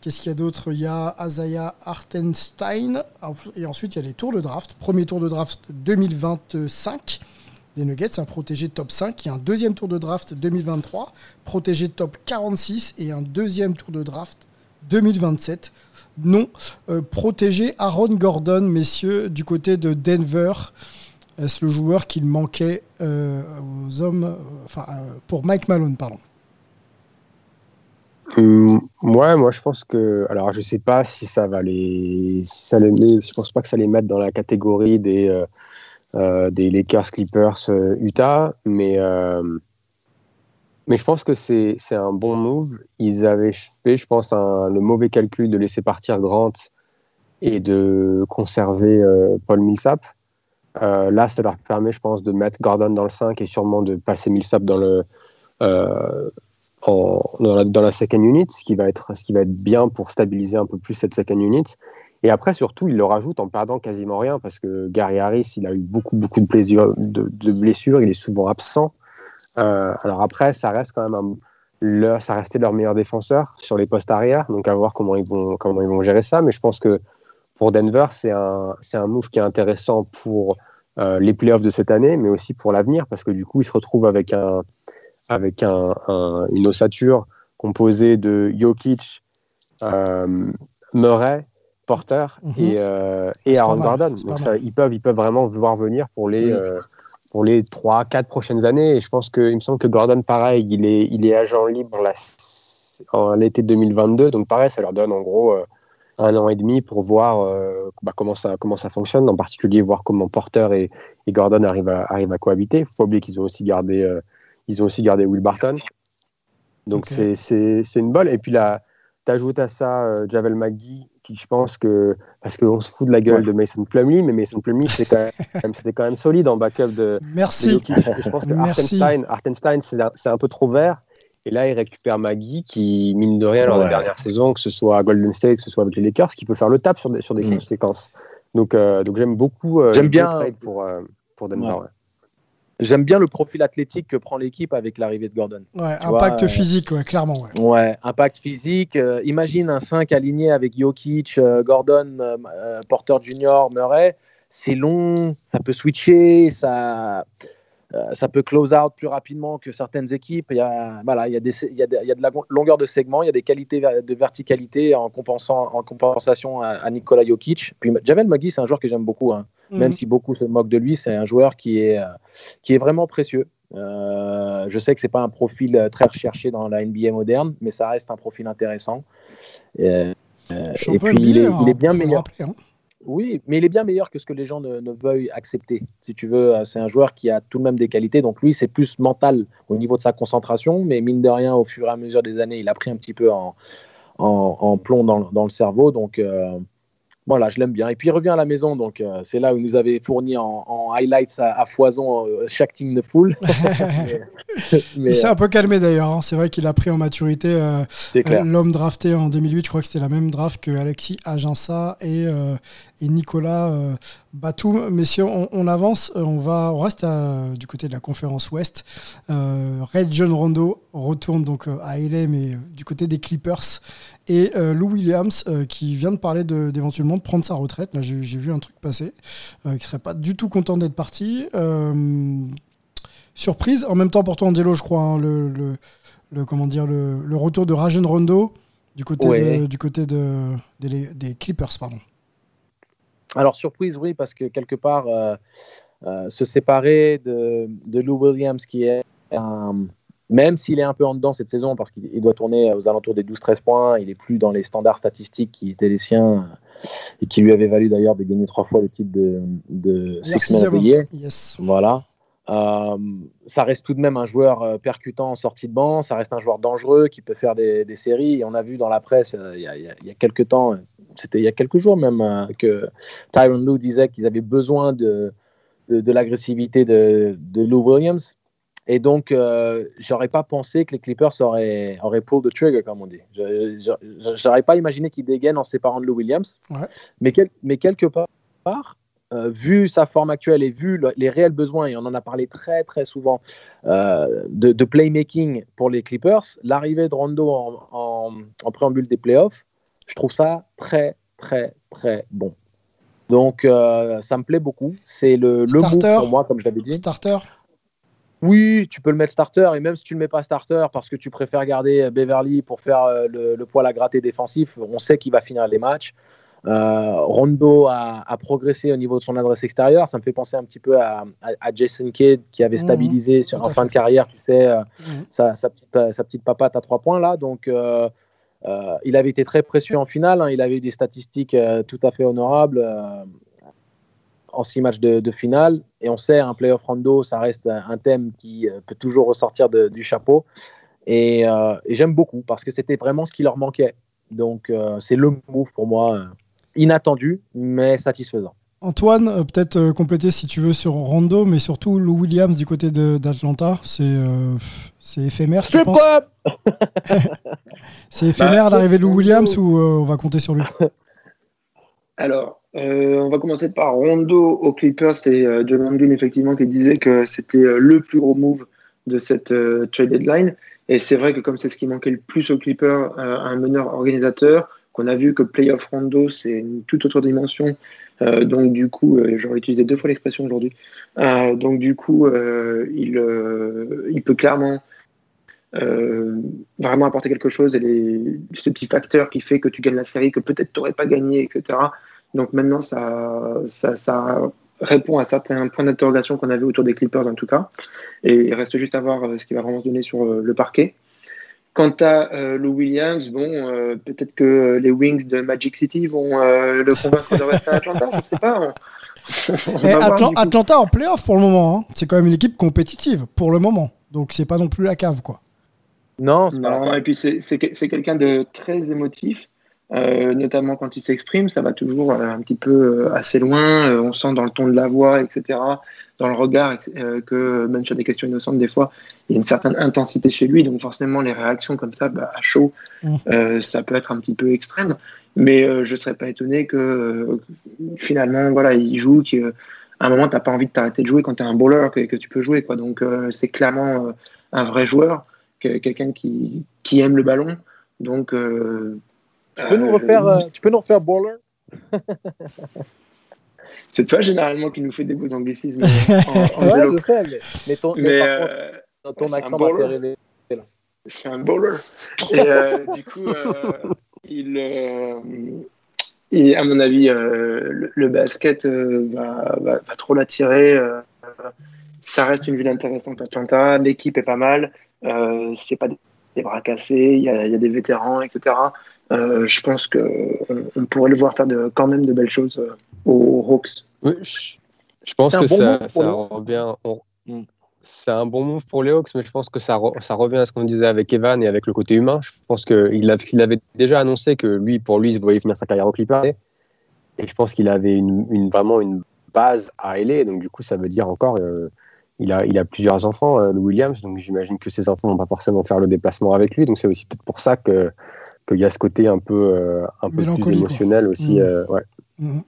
Qu'est-ce qu'il y a d'autre? Il y a Azaya Hartenstein. Et ensuite, il y a les tours de draft. Premier tour de draft 2025 des Nuggets, un protégé top 5. Il y a un deuxième tour de draft 2023, protégé top 46. Et un deuxième tour de draft 2027. Non, euh, protégé Aaron Gordon, messieurs, du côté de Denver. Est-ce le joueur qu'il manquait euh, aux hommes, euh, enfin, pour Mike Malone, pardon? Hum, moi je pense que. Alors je sais pas si ça va les. Si ça je pense pas que ça les mette dans la catégorie des, des Lakers, Clippers, euh, Utah, mais, euh, mais je pense que c'est un bon move. Ils avaient fait, je pense, un- le mauvais calcul de laisser partir Grant et de conserver euh, Paul Millsap. Euh, là, ça leur permet, je pense, de mettre Gordon dans le 5 et sûrement de passer Millsap dans le. euh, la, dans la second unit, ce qui, va être, ce qui va être bien pour stabiliser un peu plus cette second unit. Et après, surtout, il le rajoute en perdant quasiment rien parce que Gary Harris, il a eu beaucoup, beaucoup de, blessures, il est souvent absent. Euh, alors après, ça reste quand même un- ça restait leur meilleur défenseur sur les postes arrière, donc à voir comment ils vont, comment ils vont gérer ça. Mais je pense que pour Denver, c'est un, un move qui est intéressant pour euh, les playoffs de cette année, mais aussi pour l'avenir parce que du coup, ils se retrouvent avec un, avec un- une ossature composée de Jokic, euh, Murray, Porter Mhm. et, euh, et C'est Aaron mal, Gordon. Donc ça, ils, peuvent, ils peuvent vraiment voir venir pour les, Oui. euh, pour les 3-4 prochaines années. Et je pense que, il me semble que Gordon, pareil, il est, il est agent libre la- en l'été 2022. Donc pareil, ça leur donne en gros euh, un an et demi pour voir euh, bah, comment, ça, comment ça fonctionne, en particulier voir comment Porter et, et Gordon arrivent à, arrivent à cohabiter. Il faut pas oublier qu'ils ont aussi gardé, ils ont aussi gardé Will Barton. Donc Ok. c'est- une bonne. Et puis là, tu ajoutes à ça euh, Javel McGee, qui je pense que. Parce qu'on se fout de la gueule Ouais. de Mason Plumlee, mais Mason Plumlee, c'était quand même, (laughs) c'était quand même solide en backup de, de Merci. Jokic. Et je pense que Merci. Hartenstein, Hartenstein c'est un, c'est un peu trop vert. Et là, il récupère Maggie, qui, mine de rien, lors de la dernière saison, que ce soit à Golden State, que ce soit avec les Lakers, qui peut faire le tap sur des, sur des Mm. conséquences. Donc, euh, donc j'aime beaucoup euh, J'aime le bien- trade pour, euh, pour Denver. Ouais. J'aime bien le profil athlétique que prend l'équipe avec l'arrivée de Gordon. Ouais, Tu impact vois, euh, physique, ouais, clairement. Ouais. Ouais, impact physique. euh, imagine un 5 aligné avec Jokic, euh, Gordon, Porter Junior, Murray. C'est long, ça peut switcher, ça, ça peut close out plus rapidement que certaines équipes. Il y a, voilà, il y a, des, il y a, de- il y a de la longueur de segment, il y a des qualités de verticalité en, compensant, en compensation à, à Nikola Jokic. Puis Javel Magui, c'est un joueur que j'aime beaucoup. hein. Même Mhm. si beaucoup se moquent de lui, c'est un joueur qui est, euh, qui est vraiment précieux. Euh, je sais que c'est pas un profil euh, très recherché dans la NBA moderne, mais ça reste un profil intéressant. Euh, et puis il est, NBA, il est hein, bien meilleur. rappeler, hein. Oui, mais il est bien meilleur que ce que les gens ne, ne veuillent accepter. Si tu veux, c'est un joueur qui a tout de même des qualités. Donc lui, c'est plus mental au niveau de sa concentration, mais mine de rien, au fur et à mesure des années, il a pris un petit peu en, en, en plomb dans, le- dans le cerveau. Donc euh, voilà, je l'aime bien. Et puis il revient à la maison, donc euh, c'est là où il nous avait fourni en, en highlights à, à foison euh, chaque team de (laughs) (laughs) mais, Il s'est euh, un peu calmé d'ailleurs. hein. C'est vrai qu'il a pris en maturité euh, l'homme drafté en 2008. Je crois que c'était la même draft que Alexis Aginsa et, et Nicolas Batum. Messieurs, on, on avance. Euh, On, va, on reste à- du côté de la conférence Ouest. Euh, Red John Rondo retourne donc euh, à LA, mais euh, du côté des Clippers. Et euh, Lou Williams euh, qui vient de parler de- d'éventuellement de, prendre sa retraite. Là, j'ai vu un truc passer. Qui serait pas du tout content d'être parti. Surprise. En même temps, pour toi, Angelo, je crois, hein, le, le, le- comment dire, le, le retour de Rajon Rondo du côté, Ouais. de, du côté de, des, des Clippers. Pardon. Alors, surprise, oui, parce que quelque part, euh, euh, se séparer de, de Lou Williams, qui est un- même s'il est un peu en dedans cette saison, parce qu'il il doit tourner aux alentours des 12-13 points, il est plus dans les standards statistiques qui étaient les siens euh, et qui lui avaient valu d'ailleurs de gagner trois fois le titre de, de Six Man of the Year. Yes. Voilà. Euh, ça reste tout de même un joueur euh, percutant en sortie de banc, ça reste un joueur dangereux qui peut faire des, des séries. Et on a vu dans la presse euh, il y, a, y y quelques temps, c'était il y a quelques jours même, que Tyron Lue disait qu'ils avaient besoin de, de, de l'agressivité de, de Lou Williams. Et donc, euh, j'aurais pas pensé que les Clippers auraient, auraient pull the trigger, comme on dit. J'aurais pas imaginé qu'ils dégainent en séparant de Lou Williams. Ouais. Mais, quel- mais quelque part, euh, vu sa forme actuelle et vu le- les réels besoins, et on en a parlé très très souvent, euh, de, de playmaking pour les Clippers, l'arrivée de Rondo en, en- en préambule des playoffs, je trouve ça très très très bon. Donc euh, ça me plaît beaucoup. C'est le, le Starter. pour moi, comme je l'avais dit. Starter. Oui, tu peux le mettre starter, et même si tu ne le mets pas starter parce que tu préfères garder Beverly pour faire le, le poil à gratter défensif, on sait qu'il va finir les matchs. Euh, Rondo a, a progressé au niveau de son adresse extérieure. Ça me fait penser un petit peu à, à- à Jason Kidd qui avait Mhm, stabilisé sur- en fin fait. de carrière, tu sais, euh, Mhm. sa, sa petite, euh, sa petite papate à trois points là. Donc, euh, il avait été très précieux en finale. hein. Il avait eu des statistiques euh, tout à fait honorables euh, en six matchs de, de finale. Et on sait, un playoff Rondo, ça reste un thème qui peut toujours ressortir de- du chapeau. Et, et j'aime beaucoup parce que c'était vraiment ce qui leur manquait. Donc, c'est le move pour moi, inattendu, mais satisfaisant. Antoine, euh, peut-être euh, compléter si tu veux sur Rondo, mais surtout Lou Williams du côté de- d'Atlanta. C'est euh, c'est éphémère, tu Je penses pas (laughs) C'est éphémère Bah, l'arrivée de Lou Williams ou euh, on va compter sur lui? (laughs) Alors, euh, on va commencer par Rondo aux Clippers. C'est euh, John Lundgren, effectivement, qui disait que c'était euh, le plus gros move de cette euh, trade deadline. Et c'est vrai que comme c'est ce qui manquait le plus aux Clippers, euh, un meneur organisateur, qu'on a vu que Playoff Rondo, c'est une toute autre dimension. Euh, donc, du coup, euh, j'aurais utilisé deux fois l'expression aujourd'hui. Euh, donc, du coup, il, peut clairement vraiment apporter quelque chose et ce petit facteur qui fait que tu gagnes la série que peut-être tu n'aurais pas gagné, etc. Donc maintenant, ça, répond à certains points d'interrogation qu'on avait autour des Clippers en tout cas. Et il reste juste à voir ce qui va vraiment se donner sur le parquet. Quant à euh, Lou Williams, bon, euh, peut-être que les Wings de Magic City vont euh, le convaincre de rester à Atlanta, je ne sais pas. On- on voir. Atlanta en playoff pour le moment. hein. C'est quand même une équipe compétitive pour le moment. Donc c'est pas non plus la cave, quoi. Non, c'est pas Non, la et puis c'est c'est que- c'est quelqu'un de très émotif, euh, notamment quand il s'exprime, ça va toujours euh, un petit peu euh, assez loin, on sent dans le ton de la voix, etc., dans le regard, que même sur des questions innocentes, des fois, il y a une certaine intensité chez lui, donc forcément les réactions comme ça, bah, à chaud, Mm. euh, ça peut être un petit peu extrême, mais je ne serais pas étonné que finalement, voilà, il joue, qu'à un moment, tu n'as pas envie de t'arrêter de jouer quand tu es un bowler, que, que tu peux jouer, quoi. donc euh, c'est clairement euh, un vrai joueur que- quelqu'un qui, qui aime le ballon. Donc, euh, Tu peux nous euh, refaire, euh, tu peux nous refaire Baller? (laughs) C'est toi généralement qui nous fait des beaux anglicismes. (laughs) en, en Ouais, vélo. je sais, mais, mais ton, mais Mais par euh, contre, ton accent m'a fait rêver. c'est un bowler. Et euh, du coup, euh, il, euh, et à mon avis, euh, le, le basket euh, va, va, va trop l'attirer. euh, ça reste une ville intéressante Atlanta. L'équipe est pas mal. c'est pas des bras cassés. Il y a, des vétérans, etc. je pense que on, pourrait le voir faire de, quand même de belles choses aux Hawks. je, pense que ça, revient. Mm. C'est un bon move pour les Hawks, mais je pense que ça, ça revient à ce qu'on disait avec Evan et avec le côté humain. Je pense qu'il il avait déjà annoncé que lui, pour lui, il voyait finir sa carrière au Clippers. Et je pense qu'il avait une, vraiment une base à LA. Donc, du coup, ça veut dire encore, euh, il, a, il a plusieurs enfants, euh, le Williams. Donc, j'imagine que ses enfants ne vont pas forcément faire le déplacement avec lui. Donc, c'est aussi peut-être pour ça qu'il y a ce côté un peu, euh, un peu plus émotionnel aussi. Mmh. ouais. Mmh.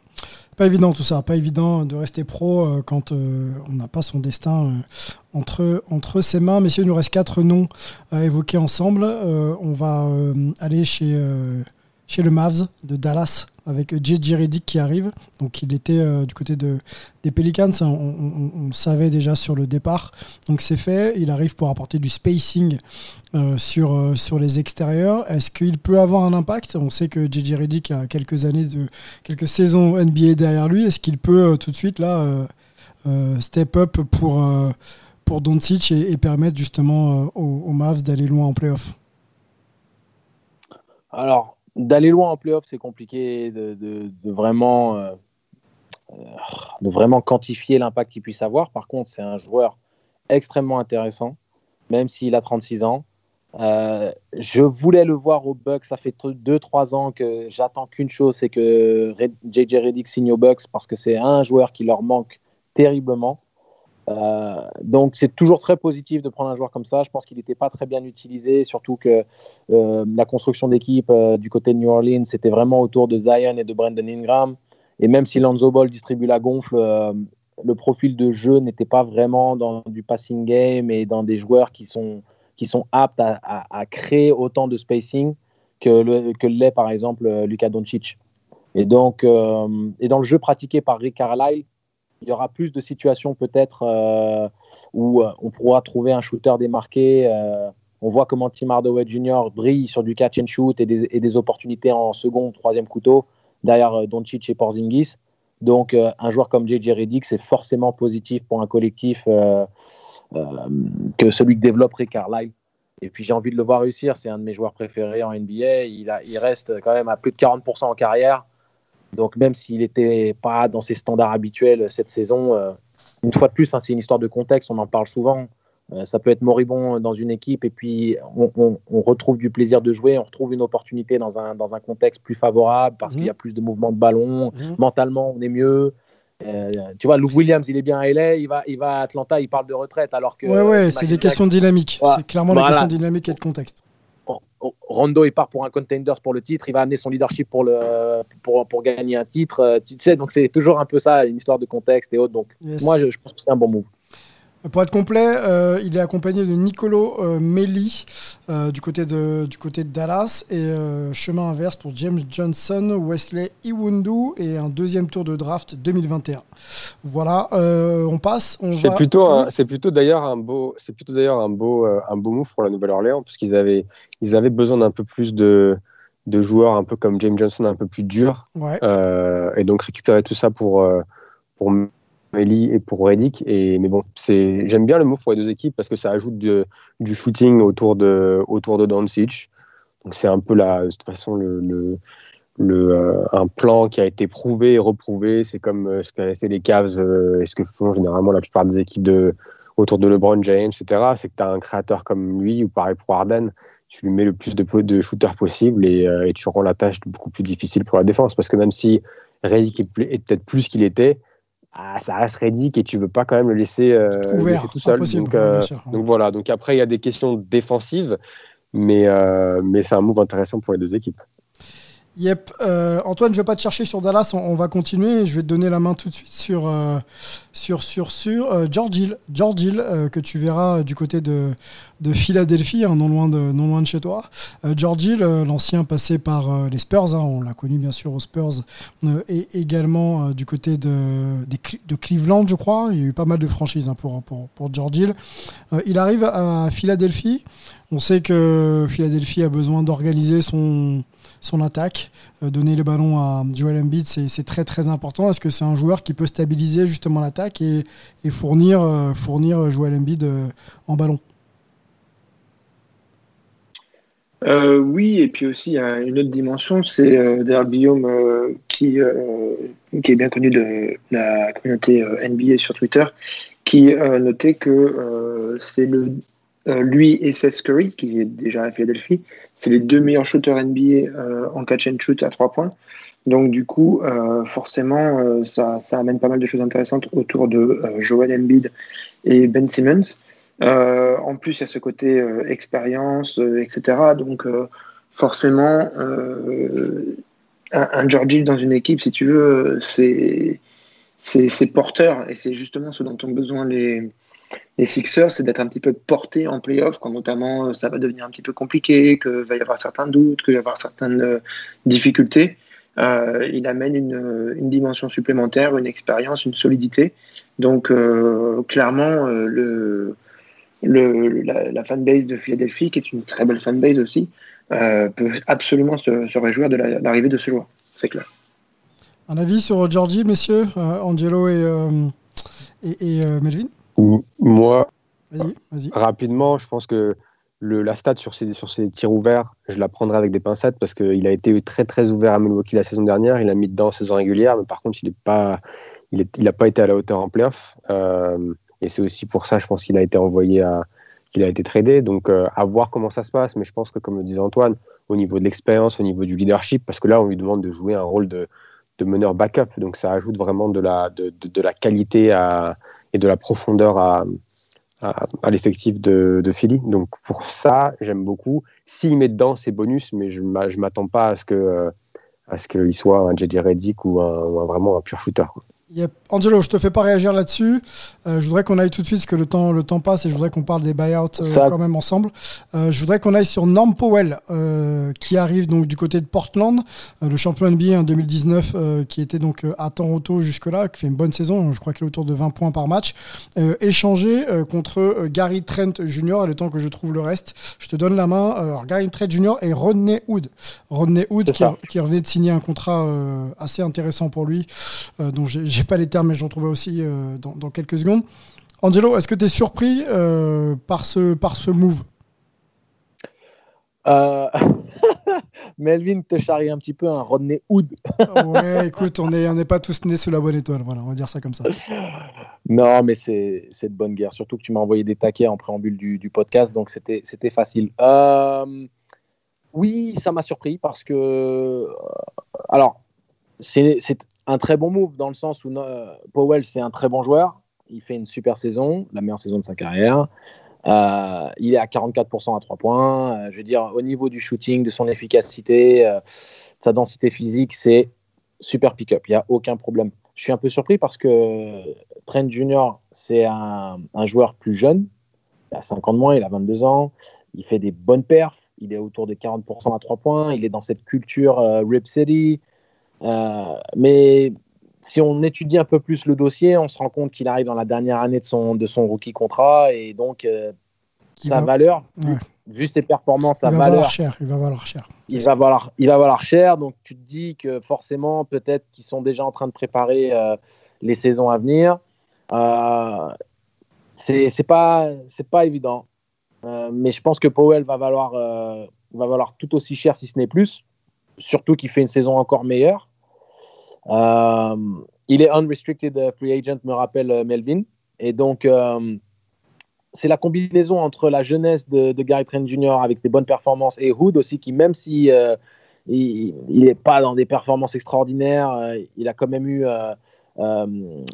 Pas évident tout ça, pas évident de rester pro quand on n'a pas son destin entre, entre ses mains. Messieurs, il nous reste quatre noms à évoquer ensemble. on va aller chez chez le Mavs de Dallas avec J.J. Redick qui arrive. Donc il était euh, du côté de, des Pelicans, on, le savait déjà sur le départ. Donc c'est fait, il arrive pour apporter du spacing euh, sur, euh, sur les extérieurs. Est-ce qu'il peut avoir un impact? On sait que J.J. Redick a quelques années, de, quelques saisons NBA derrière lui. Est-ce qu'il peut tout de suite là step up pour, pour Doncic et, et permettre justement aux, aux Mavs d'aller loin en playoff? Alors, d'aller loin en playoff, c'est compliqué de, vraiment, euh, de vraiment quantifier l'impact qu'il puisse avoir. Par contre, c'est un joueur extrêmement intéressant, même s'il a 36 ans. Euh, je voulais le voir au Bucks. Ça fait 2-3 ans que j'attends qu'une chose, c'est que JJ Redick signe au Bucks parce que c'est un joueur qui leur manque terriblement. Euh, donc c'est toujours très positif de prendre un joueur comme ça. Je pense qu'il n'était pas très bien utilisé, surtout que euh, la construction d'équipe euh, du côté de New Orleans, c'était vraiment autour de Zion et de Brandon Ingram. Et même si Lonzo Ball distribue la gonfle, le profil de jeu n'était pas vraiment dans du passing game et dans des joueurs qui sont, qui sont aptes à, créer autant de spacing que l'est par exemple Luka Doncic. Et donc, et dans le jeu pratiqué par Rick Carlisle, il y aura plus de situations peut-être euh, où euh, on pourra trouver un shooter démarqué. Euh, on voit comment Tim Hardaway Jr. brille sur du catch and shoot et des, opportunités en second, troisième couteau derrière Doncic et Porzingis. Donc un joueur comme JJ Redick, c'est forcément positif pour un collectif que celui que développe Rick Carlisle. Et puis j'ai envie de le voir réussir. C'est un de mes joueurs préférés en NBA. Il, il reste quand même à plus de 40% en carrière. Donc même s'il n'était pas dans ses standards habituels cette saison, euh, une fois de plus, hein, c'est une histoire de contexte, on en parle souvent. Euh, ça peut être moribond dans une équipe et puis on, retrouve du plaisir de jouer, on retrouve une opportunité dans un, dans un contexte plus favorable parce qu'il y a mhm. plus de mouvements de ballon, mhm. mentalement on est mieux. Euh, tu vois, Lou Williams, il est bien à LA, il va, il va à Atlanta, il parle de retraite alors que. Ouais, ouais, c'est des questions dynamiques. C'est clairement des questions dynamiques et de contexte. Rondo il part pour un contenders pour le titre, il va amener son leadership pour, le, pour, pour gagner un titre. Euh, tu sais, donc c'est toujours un peu ça, une histoire de contexte et autres. Donc moi, je, je pense que c'est un bon move. Pour être complet, euh, il est accompagné de Nicolo euh, Melli euh, du, côté de, du côté de Dallas et chemin inverse pour James Johnson, Wesley Iwundu et un deuxième tour de draft 2021. Voilà, on passe. c'est plutôt, c'est plutôt d'ailleurs un beau, c'est plutôt d'ailleurs un beau, un beau move pour la Nouvelle-Orléans parce qu'ils avaient, ils avaient besoin d'un peu plus de, de joueurs un peu comme James Johnson, un peu plus durs, et donc récupérer tout ça pour pour et pour Reddick. Et, mais bon, j'aime bien le move pour les deux équipes parce que ça ajoute du shooting autour de, autour de. Donc c'est un peu la, de toute façon le, le, euh, un plan qui a été prouvé et reprouvé. C'est comme euh, ce qu'avaient fait les Cavs euh, et ce que font généralement la plupart des équipes de, autour de LeBron James, etc. C'est que tu as un créateur comme lui, ou pareil pour Arden, tu lui mets le plus de, de shooters possible et, tu rends la tâche beaucoup plus difficile pour la défense. Parce que même si Reddick est peut-être plus qu'il était, ah, ça reste Reddick et tu veux pas quand même le laisser, euh, tout seul. donc, euh, donc, voilà. Donc après, il y a des questions défensives, mais, euh, mais c'est un move intéressant pour les deux équipes. Yep. Euh, Antoine, je vais pas te chercher sur Dallas, on, va continuer. Je vais te donner la main tout de suite sur, euh, sur, sur, sur euh, George Hill, George Hill que tu verras du côté de, de Philadelphie, hein, non, loin de, non loin de chez toi. George Hill, l'ancien passé par les Spurs, hein, on l'a connu bien sûr aux Spurs, et également du côté de, de Cleveland, je crois. Il y a eu pas mal de franchises hein, pour, pour, pour George Hill. il arrive à Philadelphie. On sait que Philadelphie a besoin d'organiser son, son attaque. Euh, donner le ballon à Joel Embiid, c'est très très important. Est-ce que c'est un joueur qui peut stabiliser justement l'attaque et, fournir, euh, fournir Joel Embiid en ballon? Oui, et puis aussi il y a une autre dimension, c'est d'ailleurs Guillaume qui, qui est bien connu de la communauté NBA sur Twitter, qui notait que c'est le euh, lui et Seth Curry, qui est déjà à Philadelphie, c'est les deux meilleurs shooters NBA euh, en catch and shoot à trois points. Donc du coup, euh, forcément, ça, ça, amène pas mal de choses intéressantes autour de Joel Embiid et Ben Simmons. en plus, il y a ce côté expérience, etc. Donc forcément, un, un Georgie dans une équipe, si tu veux, c'est porteur et c'est justement ce dont ont besoin les, les Sixers, c'est d'être un petit peu porté en playoff, quand notamment euh, ça va devenir un petit peu compliqué, qu'il va y avoir certains doutes, qu'il va y avoir certaines euh, difficultés. Euh, il amène une, dimension supplémentaire, une expérience, une solidité. Donc, clairement, la, fanbase de Philadelphie, qui est une très belle fanbase aussi, peut absolument se, réjouir de l'arrivée de ce joueur. C'est clair. Un avis sur Georgie, messieurs, Angelo et, et Melvin? Moi, rapidement, je pense que le, la stat sur ses, sur ses tirs ouverts, je la prendrai avec des pincettes parce qu'il a été très très ouvert à Milwaukee la saison dernière. Il a mis dedans en saison régulière, mais par contre, il n'a pas, il il pas été à la hauteur en playoff. Euh, et c'est aussi pour ça, je pense qu'il a été envoyé à, qu'il a été tradé. Donc, euh, à voir comment ça se passe. Mais je pense que, comme le disait Antoine, au niveau de l'expérience, au niveau du leadership, parce que là, on lui demande de jouer un rôle de, de meneur backup. Donc ça ajoute vraiment de la, de, de, la qualité à, et de la profondeur à, à, l'effectif de, Philly. Donc pour ça, j'aime beaucoup. S'il met dedans, c'est bonus, mais je ne m'attends pas à ce que à ce qu'il soit un JJ Reddick ou, un, vraiment un pur shooter. Angelo, je te fais pas réagir là-dessus. Euh, je voudrais qu'on aille tout de suite, parce que le temps, le temps passe, et je voudrais qu'on parle des buyouts euh, quand même ensemble. Euh, je voudrais qu'on aille sur Norm Powell, qui arrive donc du côté de Portland, le champion NBA en 2019, qui était donc à Toronto jusque-là, qui fait une bonne saison, je crois qu'il est autour de 20 points par match, échangé contre Gary Trent Jr. Et le temps que je trouve le reste, je te donne la main. Alors, Gary Trent Jr. et Rodney Hood. Rodney Hood qui, qui, revenait de signer un contrat assez intéressant pour lui, dont j'ai pas les termes, mais j'en trouvais aussi euh, dans, quelques secondes. Angelo, est-ce que tu es surpris euh, par, ce, par ce move? Euh, (laughs) Melvin te charrie un petit peu un Rodney Hood. (laughs) ouais, écoute, on n'est on est pas tous nés sous la bonne étoile, voilà, on va dire ça comme ça. Non, mais c'est de bonne guerre, surtout que tu m'as envoyé des taquets en préambule du, du podcast, donc c'était facile. oui, ça m'a surpris parce que. alors, c'est un très bon move dans le sens où euh, Powell, c'est un très bon joueur. Il fait une super saison, la meilleure saison de sa carrière. Euh, il est à 44% à 3 points. Euh, je veux dire, au niveau du shooting, de son efficacité, de sa densité physique, c'est super pick-up. Il n'y a aucun problème. Je suis un peu surpris parce que Trent Junior, c'est un, joueur plus jeune. Il a 5 ans de moins, il a 22 ans. Il fait des bonnes perfs. Il est autour des 40% à 3 points. Il est dans cette culture Rip City. Euh, mais si on étudie un peu plus le dossier, on se rend compte qu'il arrive dans la dernière année de son, de son rookie contrat et donc euh, sa valeur, vu, ses performances, sa va valeur, cher, il va valoir cher. Il va valoir, il va valoir cher. Donc tu te dis que forcément, peut-être qu'ils sont déjà en train de préparer euh, les saisons à venir. Euh, c'est pas, c'est pas évident. mais je pense que Powell va valoir, va valoir tout aussi cher, si ce n'est plus. Surtout qu'il fait une saison encore meilleure. Euh, il est unrestricted free agent, me rappelle euh, Melvin. Et donc, euh, c'est la combinaison entre la jeunesse de, Gary Trent Jr. avec des bonnes performances et Hood aussi, qui même si il n'est pas dans des performances extraordinaires, il a quand même eu une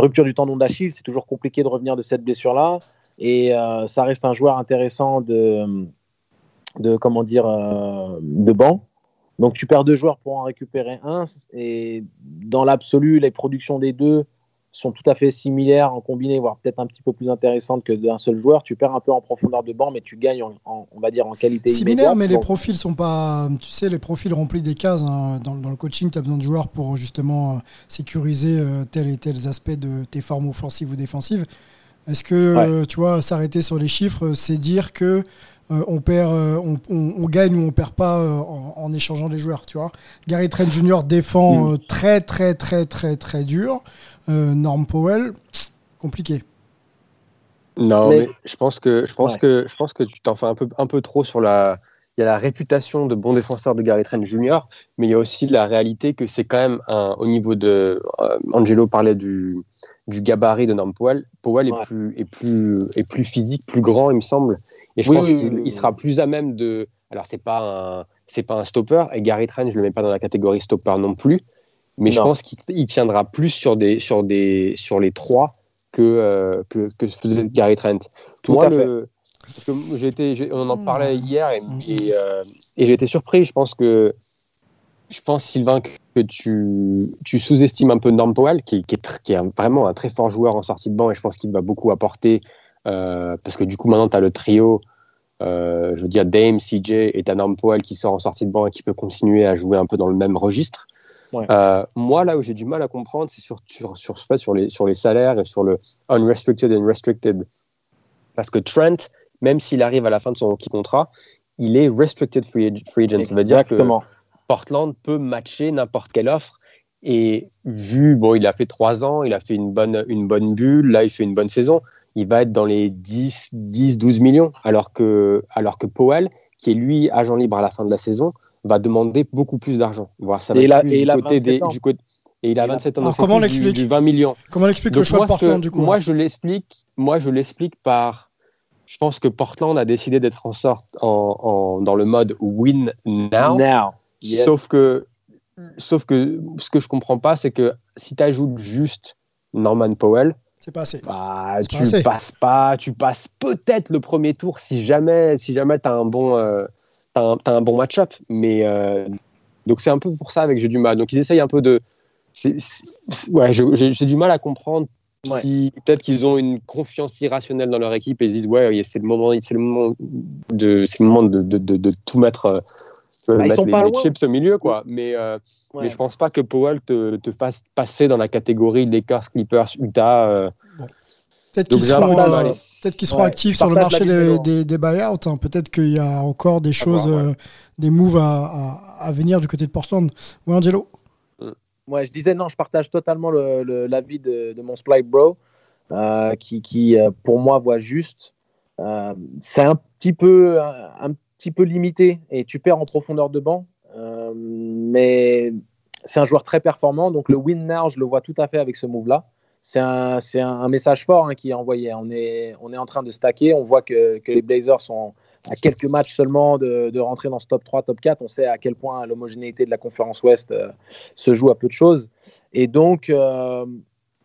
rupture du tendon d'Achille. C'est toujours compliqué de revenir de cette blessure-là. Et ça reste un joueur intéressant de, de comment dire, de banc. Donc tu perds deux joueurs pour en récupérer un. Et dans l'absolu, les productions des deux sont tout à fait similaires en combiné, voire peut-être un petit peu plus intéressantes que d'un seul joueur. Tu perds un peu en profondeur de banc, mais tu gagnes, en, on va dire, en qualité Similaire, mais les profils sont pas... Tu sais, les profils remplissent des cases. Hein. Dans, le coaching, tu as besoin de joueurs pour justement euh, sécuriser euh, tel et tel aspect de tes formes offensives ou défensives. Est-ce que, euh, tu vois, s'arrêter sur les chiffres, c'est dire que euh, on, perd, euh, on, on- on gagne ou on perd pas euh, en, en échangeant les joueurs, tu vois Gary Trent Jr. défend euh, très, très, très, très, très dur. Euh, Norm Powell, compliqué. Non, Mais- mais, je pense que je pense Ouais. que je pense que tu t'en fais un peu un peu trop sur la. Il y a la réputation de bon défenseur de Gary Trent Jr., mais il y a aussi la réalité que c'est quand même un, au niveau de. euh, Angelo parlait du, du gabarit de Norm Powell. Powell Ouais. est plus est plus est plus physique, plus grand, il me semble, et je Oui, pense oui, qu'il oui, sera plus à même de. Alors c'est pas un c'est pas un stopper et Gary Trent je le mets pas dans la catégorie stopper non plus, mais je pense qu'il il tiendra plus sur des sur des sur les trois que, euh, que, que faisait Gary Trent. Tout Moi, à fait. le, parce que j'ai été, j'ai- on en parlait hier et, et, euh, et j'ai été surpris. Je pense que, je pense Sylvain que tu, tu sous-estimes un peu Norm Powell, qui, qui est, tr- qui est un- vraiment un très fort joueur en sortie de banc et je pense qu'il va beaucoup apporter euh, parce que du coup maintenant tu as le trio. euh, je veux dire Dame, CJ et t'as Norm Powell qui sort en sortie de banc et qui peut continuer à jouer un peu dans le même registre. Ouais. Euh, moi, là où j'ai du mal à comprendre, c'est sur, sur, sur, sur, les, sur les salaires et sur le unrestricted and restricted. Parce que Trent, même s'il arrive à la fin de son rookie contrat, il est restricted free, ag- free agent. Ça veut dire que. Portland peut matcher n'importe quelle offre. Et vu, bon, il a fait trois ans, il a fait une bonne, une bonne bulle, là, il fait une bonne saison, il va être dans les 10, 10 12 millions. Alors que, alors que Powell, qui est lui agent libre à la fin de la saison, va demander beaucoup plus d'argent. Voilà, ça va Et il être a- plus et du il a côté 27 des, ans. du côté, et il a Il a- 27 ans. Alors, donc c'est comment du- l'explique du 20 millions. Comment on explique le choix de moi, Portland, du coup Moi, je l'explique. Moi, je l'explique par. Je pense que Portland a décidé d'être en sorte en, en- dans le mode win now. Now. Yes. Sauf que, sauf que ce que je comprends pas, c'est que si tu ajoutes juste Norman Powell, C'est pas assez. bah, pas tu assez. passes pas, tu passes peut-être le premier tour si jamais, si jamais t'as un bon, euh, t'as un, t'as un bon match-up. Mais euh, donc c'est un peu pour ça avec j'ai du mal. Donc ils essayent un peu de, ouais, j'ai j'ai du mal à comprendre. Ouais. Si peut-être qu'ils ont une confiance irrationnelle dans leur équipe et ils se disent ouais c'est le moment c'est le moment de c'est le moment de, de, de, de tout mettre euh, Bah, ils mettre sont les, pas les chips au milieu quoi mais euh, Ouais. mais je pense pas que Powell te, te fasse passer dans la catégorie Lakers Clippers Utah euh, Peut-être Donc, qu'ils seront, euh, peut-être qu'ils seront Ouais, actifs sur le marché des, des, des buyouts. hein. Peut-être qu'il y a encore des choses, voir, ouais. euh, des moves à, à- à venir du côté de Portland. Oui, Angelo Ouais, je disais non, je partage totalement le- le- l'avis de, de mon Splice Bro, euh, qui, qui, euh, pour moi voit juste. Euh, c'est un petit peu un, un petit peu limité et tu perds en profondeur de banc, euh, mais c'est un joueur très performant. Donc le win now, je le vois tout à fait avec ce move-là. C'est un, message fort hein, qui est envoyé. On est, en train de stacker. On voit que, les Blazers sont à quelques matchs seulement de, de rentrer dans ce top 3, top 4. On sait à quel point l'homogénéité de la conférence Ouest euh, se joue à peu de choses. Et donc, euh,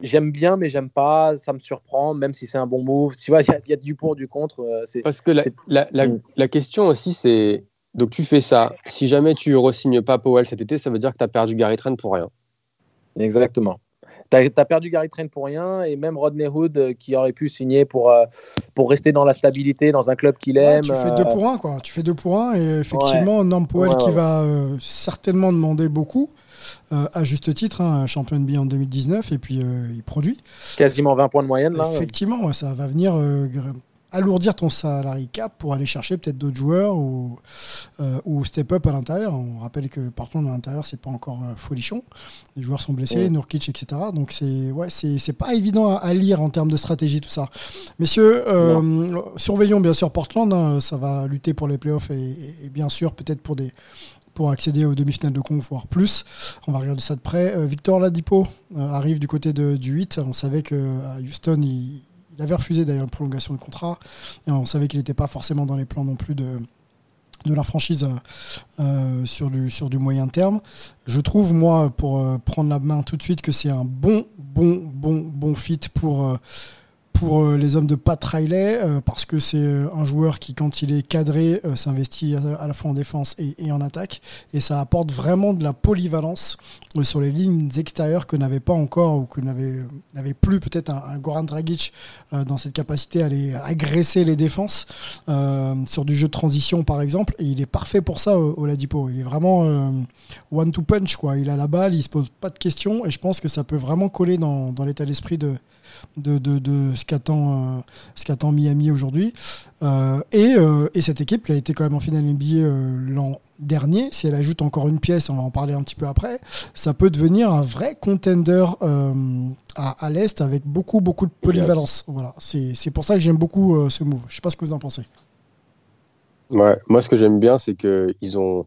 j'aime bien, mais j'aime pas. Ça me surprend, même si c'est un bon move. Tu vois, il y a- il y, a du pour, du contre. euh, c'est- parce que la, la, la, Mm. la question aussi c'est donc tu fais ça si jamais tu re-signes pas Powell cet été ça veut dire que tu as perdu Gary Trent pour rien Exactement. Tu as, perdu Gary Trent pour rien et même Rodney Hood euh, qui aurait pu signer pour, euh, pour rester dans la stabilité, dans un club qu'il Ouais, aime. Tu fais euh, deux pour un, quoi. Tu fais deux pour un. Et effectivement, Norm Powell Ouais, qui ouais. va euh, certainement demander beaucoup, euh, à juste titre, hein, champion NBA en 2019, et puis euh, il produit. quasiment 20 points de moyenne. Là. Effectivement, ouais, ça va venir euh, alourdir ton salary cap pour aller chercher peut-être d'autres joueurs ou, euh, ou step up à l'intérieur. On rappelle que Portland à l'intérieur, c'est pas encore euh, folichon. Les joueurs sont blessés, Ouais. Nurkic, etc. Donc c'est ouais, c'est pas évident à, à lire en termes de stratégie tout ça. Messieurs, euh, surveillons bien sûr Portland. hein, ça va lutter pour les playoffs et, et- et bien sûr peut-être pour des pour accéder aux demi-finales de conf, voire plus. On va regarder ça de près. Euh, Victor Ladipo arrive du côté de, du 8. On savait qu'à Houston, il, il avait refusé d'ailleurs une prolongation de contrat. On savait qu'il n'était pas forcément dans les plans non plus de, de la franchise euh, sur, du, sur du moyen terme. Je trouve, moi, pour euh, prendre la main tout de suite, que c'est un bon, bon, bon, bon fit pour, euh, pour euh, les hommes de Pat Riley, euh, parce que c'est euh, un joueur qui, quand il est cadré, s'investit à, la fois en défense et, en attaque. Et ça apporte vraiment de la polyvalence sur les lignes extérieures que n'avait pas encore, ou que n'avait plus peut-être un, un Goran Dragic dans cette capacité à aller agresser les défenses euh, sur du jeu de transition, par exemple. Et il est parfait pour ça, au Oladipo. Il est vraiment euh, one to punch, quoi. Il a la balle, il se pose pas de questions, et je pense que ça peut vraiment coller dans, dans l'état d'esprit de, de, de, de ce qu'attend qu'attend Miami aujourd'hui. et, et, cette équipe qui a été quand même en finale NBA l'an dernier, si elle ajoute encore une pièce, on va en parler un petit peu après, ça peut devenir un vrai contender à, à l'Est avec beaucoup, beaucoup de polyvalence. Voilà, c'est pour ça que j'aime beaucoup ce move. Je sais pas ce que vous en pensez. Ouais, moi ce que j'aime bien, c'est qu'ils ont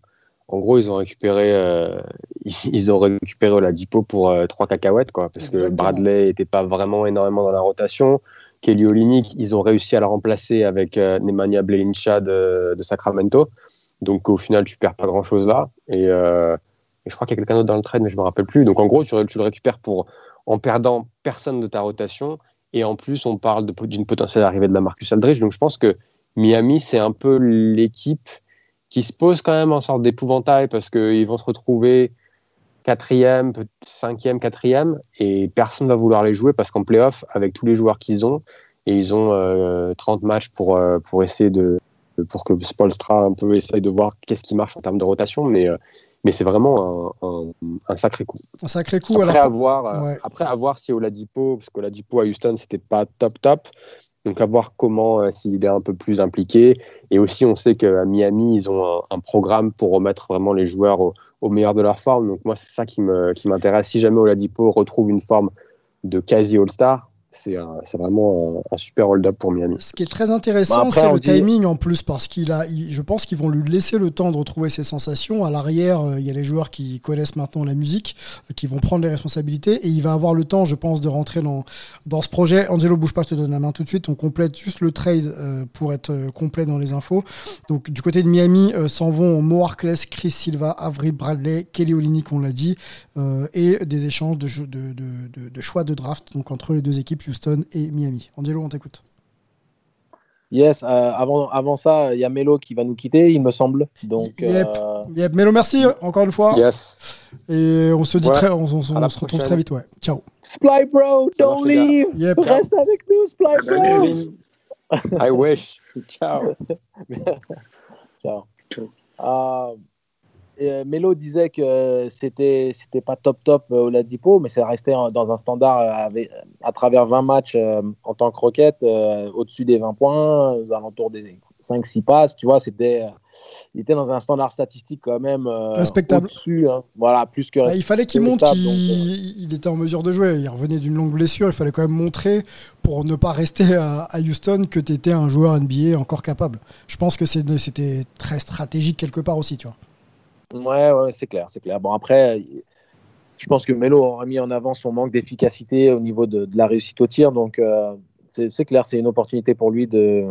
en gros, ils ont récupéré, euh, (laughs) ils ont récupéré Oladipo pour euh, trois cacahuètes, quoi, parce que Bradley n'était pas vraiment énormément dans la rotation. Kelly Olynyk, ils ont réussi à la remplacer avec euh, Nemanja de, de, Sacramento. Donc au final, tu perds pas grand chose là. Et, je crois qu'il y a quelqu'un d'autre dans le trade, mais je me rappelle plus. Donc en gros, tu, tu, le récupères pour en perdant personne de ta rotation. Et en plus, on parle d'une potentielle arrivée de la Marcus Aldridge. Donc je pense que Miami, c'est un peu l'équipe qui se pose quand même en sorte d'épouvantail parce qu'ils vont se retrouver quatrième, cinquième, quatrième, et personne ne va vouloir les jouer parce qu'en playoff, avec tous les joueurs qu'ils ont, et ils ont 30 euh, matchs pour, euh, pour essayer de pour que Spolstra un peu essaye de voir qu'est-ce qui marche en termes de rotation, mais, euh, mais c'est vraiment un, un, sacré coup. Un sacré coup. Après, avoir, après avoir si Oladipo, parce qu'Oladipo à Houston, c'était pas top top, donc à voir comment, euh, s'il est un peu plus impliqué. Et aussi, on sait qu'à Miami, ils ont un, programme pour remettre vraiment les joueurs au, meilleur de leur forme. Donc moi, c'est ça qui m'intéresse. Si jamais Oladipo retrouve une forme de quasi All-Star, c'est vraiment un, super hold-up pour Miami. Ce qui est très intéressant, bah, c'est le timing en plus, parce qu'il a, je pense qu'ils vont lui laisser le temps de retrouver ses sensations. À l'arrière, euh, il y a les joueurs qui connaissent maintenant la musique, euh, qui vont prendre les responsabilités, et il va avoir le temps, je pense, de rentrer dans, dans ce projet. Angelo, bouge pas, je te donne la main tout de suite. On complète juste le trade euh, pour être complet dans les infos. Donc, du côté de Miami, s'en vont Mo Harkless, Chris Silva, Avery Bradley, Kelly Olynyk, on l'a dit, et des échanges de, de, de, de choix de draft donc entre les deux équipes. Houston et Miami. Angelo, on t'écoute. Yes, euh, avant, avant ça, il y a Melo qui va nous quitter, il me semble. Donc, yep. Euh... Melo, merci encore une fois. Yes. Et on se dit très, on, on, on se retrouve très vite, ouais. Ciao. Sply Bro, don't leave. Yep. Reste avec nous, Sply Bro. I wish. (laughs) Ciao. Ciao. Uh, euh, Melo disait que c'était c'était pas top top euh, au Ladipo, mais c'est resté dans un standard euh, à travers 20 matchs en tant que roquette, au-dessus des 20 points, aux alentours des 5-6 passes, tu vois, c'était il était dans un standard statistique quand même respectable. Dessus, hein. voilà, plus que. Bah, il fallait qu'il montre qu'il était en mesure de jouer. Il revenait d'une longue blessure. Il fallait quand même montrer pour ne pas rester à, Houston que tu étais un joueur NBA encore capable. Je pense que c'était très stratégique quelque part aussi, tu vois. Ouais, c'est clair, c'est clair. Bon, après, je pense que Melo aura mis en avant son manque d'efficacité au niveau de, la réussite au tir. Donc, euh, c'est clair, c'est une opportunité pour lui de,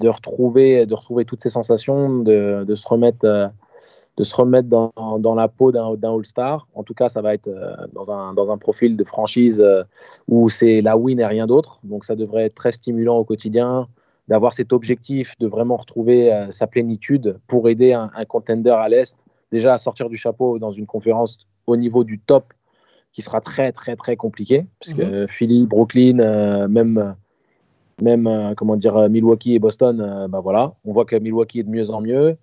retrouver, de retrouver toutes ses sensations, de, se remettre, euh, de se remettre dans, la peau d'un All-Star. En tout cas, ça va être euh, dans un, profil de franchise où c'est la win et rien d'autre. Donc, ça devrait être très stimulant au quotidien d'avoir cet objectif de vraiment retrouver sa plénitude pour aider un contender à l'Est déjà à sortir du chapeau dans une conférence au niveau du top qui sera très très très compliqué parce que mhm. Philly, Brooklyn, euh, même même euh, comment dire Milwaukee et Boston, euh, bah voilà, on voit que Milwaukee est de mieux en mieux.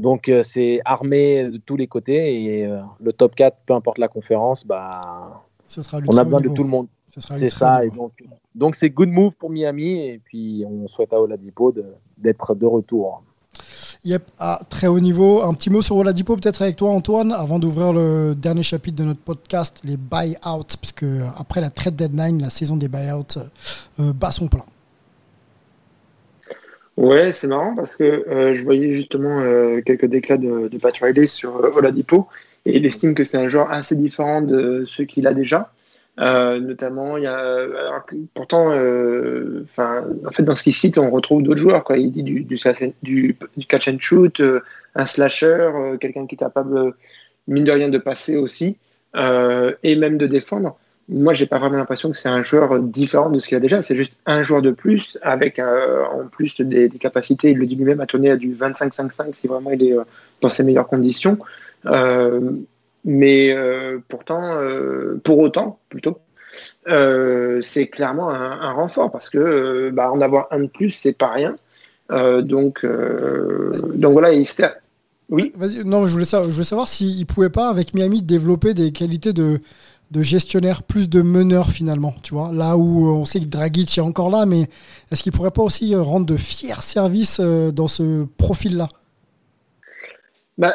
Donc c'est armé de tous les côtés et le top 4, peu importe la conférence, bah on a besoin de tout le monde. C'est ça. Et donc donc c'est good move pour Miami et puis on souhaite à Oladipo d'être de retour. Yep, à très haut niveau. Un petit mot sur Oladipo peut-être avec toi Antoine, avant d'ouvrir le dernier chapitre de notre podcast, les buyouts, parce que euh, après la trade deadline, la saison des buyouts euh, bat son plein. Ouais, c'est marrant parce que euh, je voyais justement quelques déclats de, de Pat Riley sur Oladipo et il estime que c'est un joueur assez différent de ceux qu'il a déjà. Euh, notamment, il y a, pourtant, euh, en fait, dans ce qu'il cite, on retrouve d'autres joueurs. Quoi. Il dit du, catch and shoot, euh, un slasher, quelqu'un qui est capable, mine de rien, de passer aussi, et même de défendre. Moi, j'ai pas vraiment l'impression que c'est un joueur différent de ce qu'il a déjà. C'est juste un joueur de plus, avec en plus des, des, capacités, il le dit lui-même, à tourner à du 25-5-5 si vraiment il est dans ses meilleures conditions. Mais euh, pourtant, euh, pour autant, plutôt, euh, c'est clairement un, renfort parce que bah, en avoir un de plus, c'est pas rien. donc, donc voilà, il Oui. Non, je voulais savoir, je voulais savoir s'il pouvait pas avec Miami développer des qualités de de gestionnaire, plus de meneur finalement, tu vois. Là où on sait que Dragic est encore là, mais est-ce qu'il pourrait pas aussi rendre de fiers services dans ce profil-là? Bah,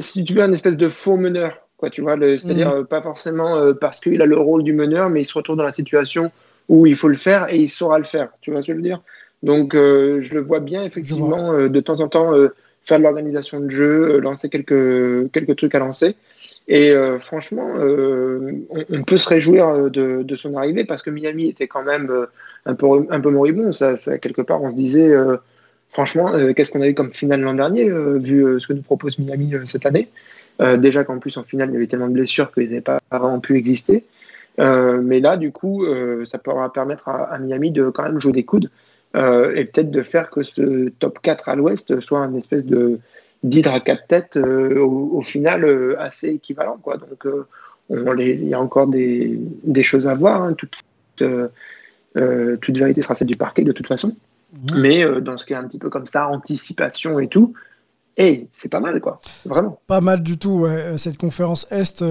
Si tu veux, un espèce de faux meneur, quoi, tu vois, c'est-à-dire mm. pas forcément parce qu'il a le rôle du meneur, mais il se retrouve dans la situation où il faut le faire et il saura le faire. Tu vois ce que je veux dire? Donc, je le vois bien, effectivement, de temps en temps faire de l'organisation de jeu, lancer quelques, quelques trucs à lancer. Et euh, franchement, euh, on, peut se réjouir de, de, son arrivée parce que Miami était quand même euh, un peu, un peu moribond. Ça, ça quelque part, on se disait, franchement, qu'est-ce qu'on a eu comme finale l'an dernier, vu ce que nous propose Miami cette année? Déjà qu'en plus, en finale, il y avait tellement de blessures qu'ils n'avaient pas vraiment pu exister. mais là, du coup, ça pourra permettre à, Miami de quand même jouer des coudes et peut-être de faire que ce top 4 à l'ouest soit un espèce de d'hydre à quatre têtes euh, au, final euh, assez équivalent. Quoi. Donc euh, il y a encore des, des choses à voir. Hein. Toute, toute vérité sera celle du parquet de toute façon. Mmh. Mais dans ce qui est un petit peu comme ça, anticipation et tout, et c'est pas mal, quoi. Vraiment. Pas mal du tout, ouais. Cette conférence Est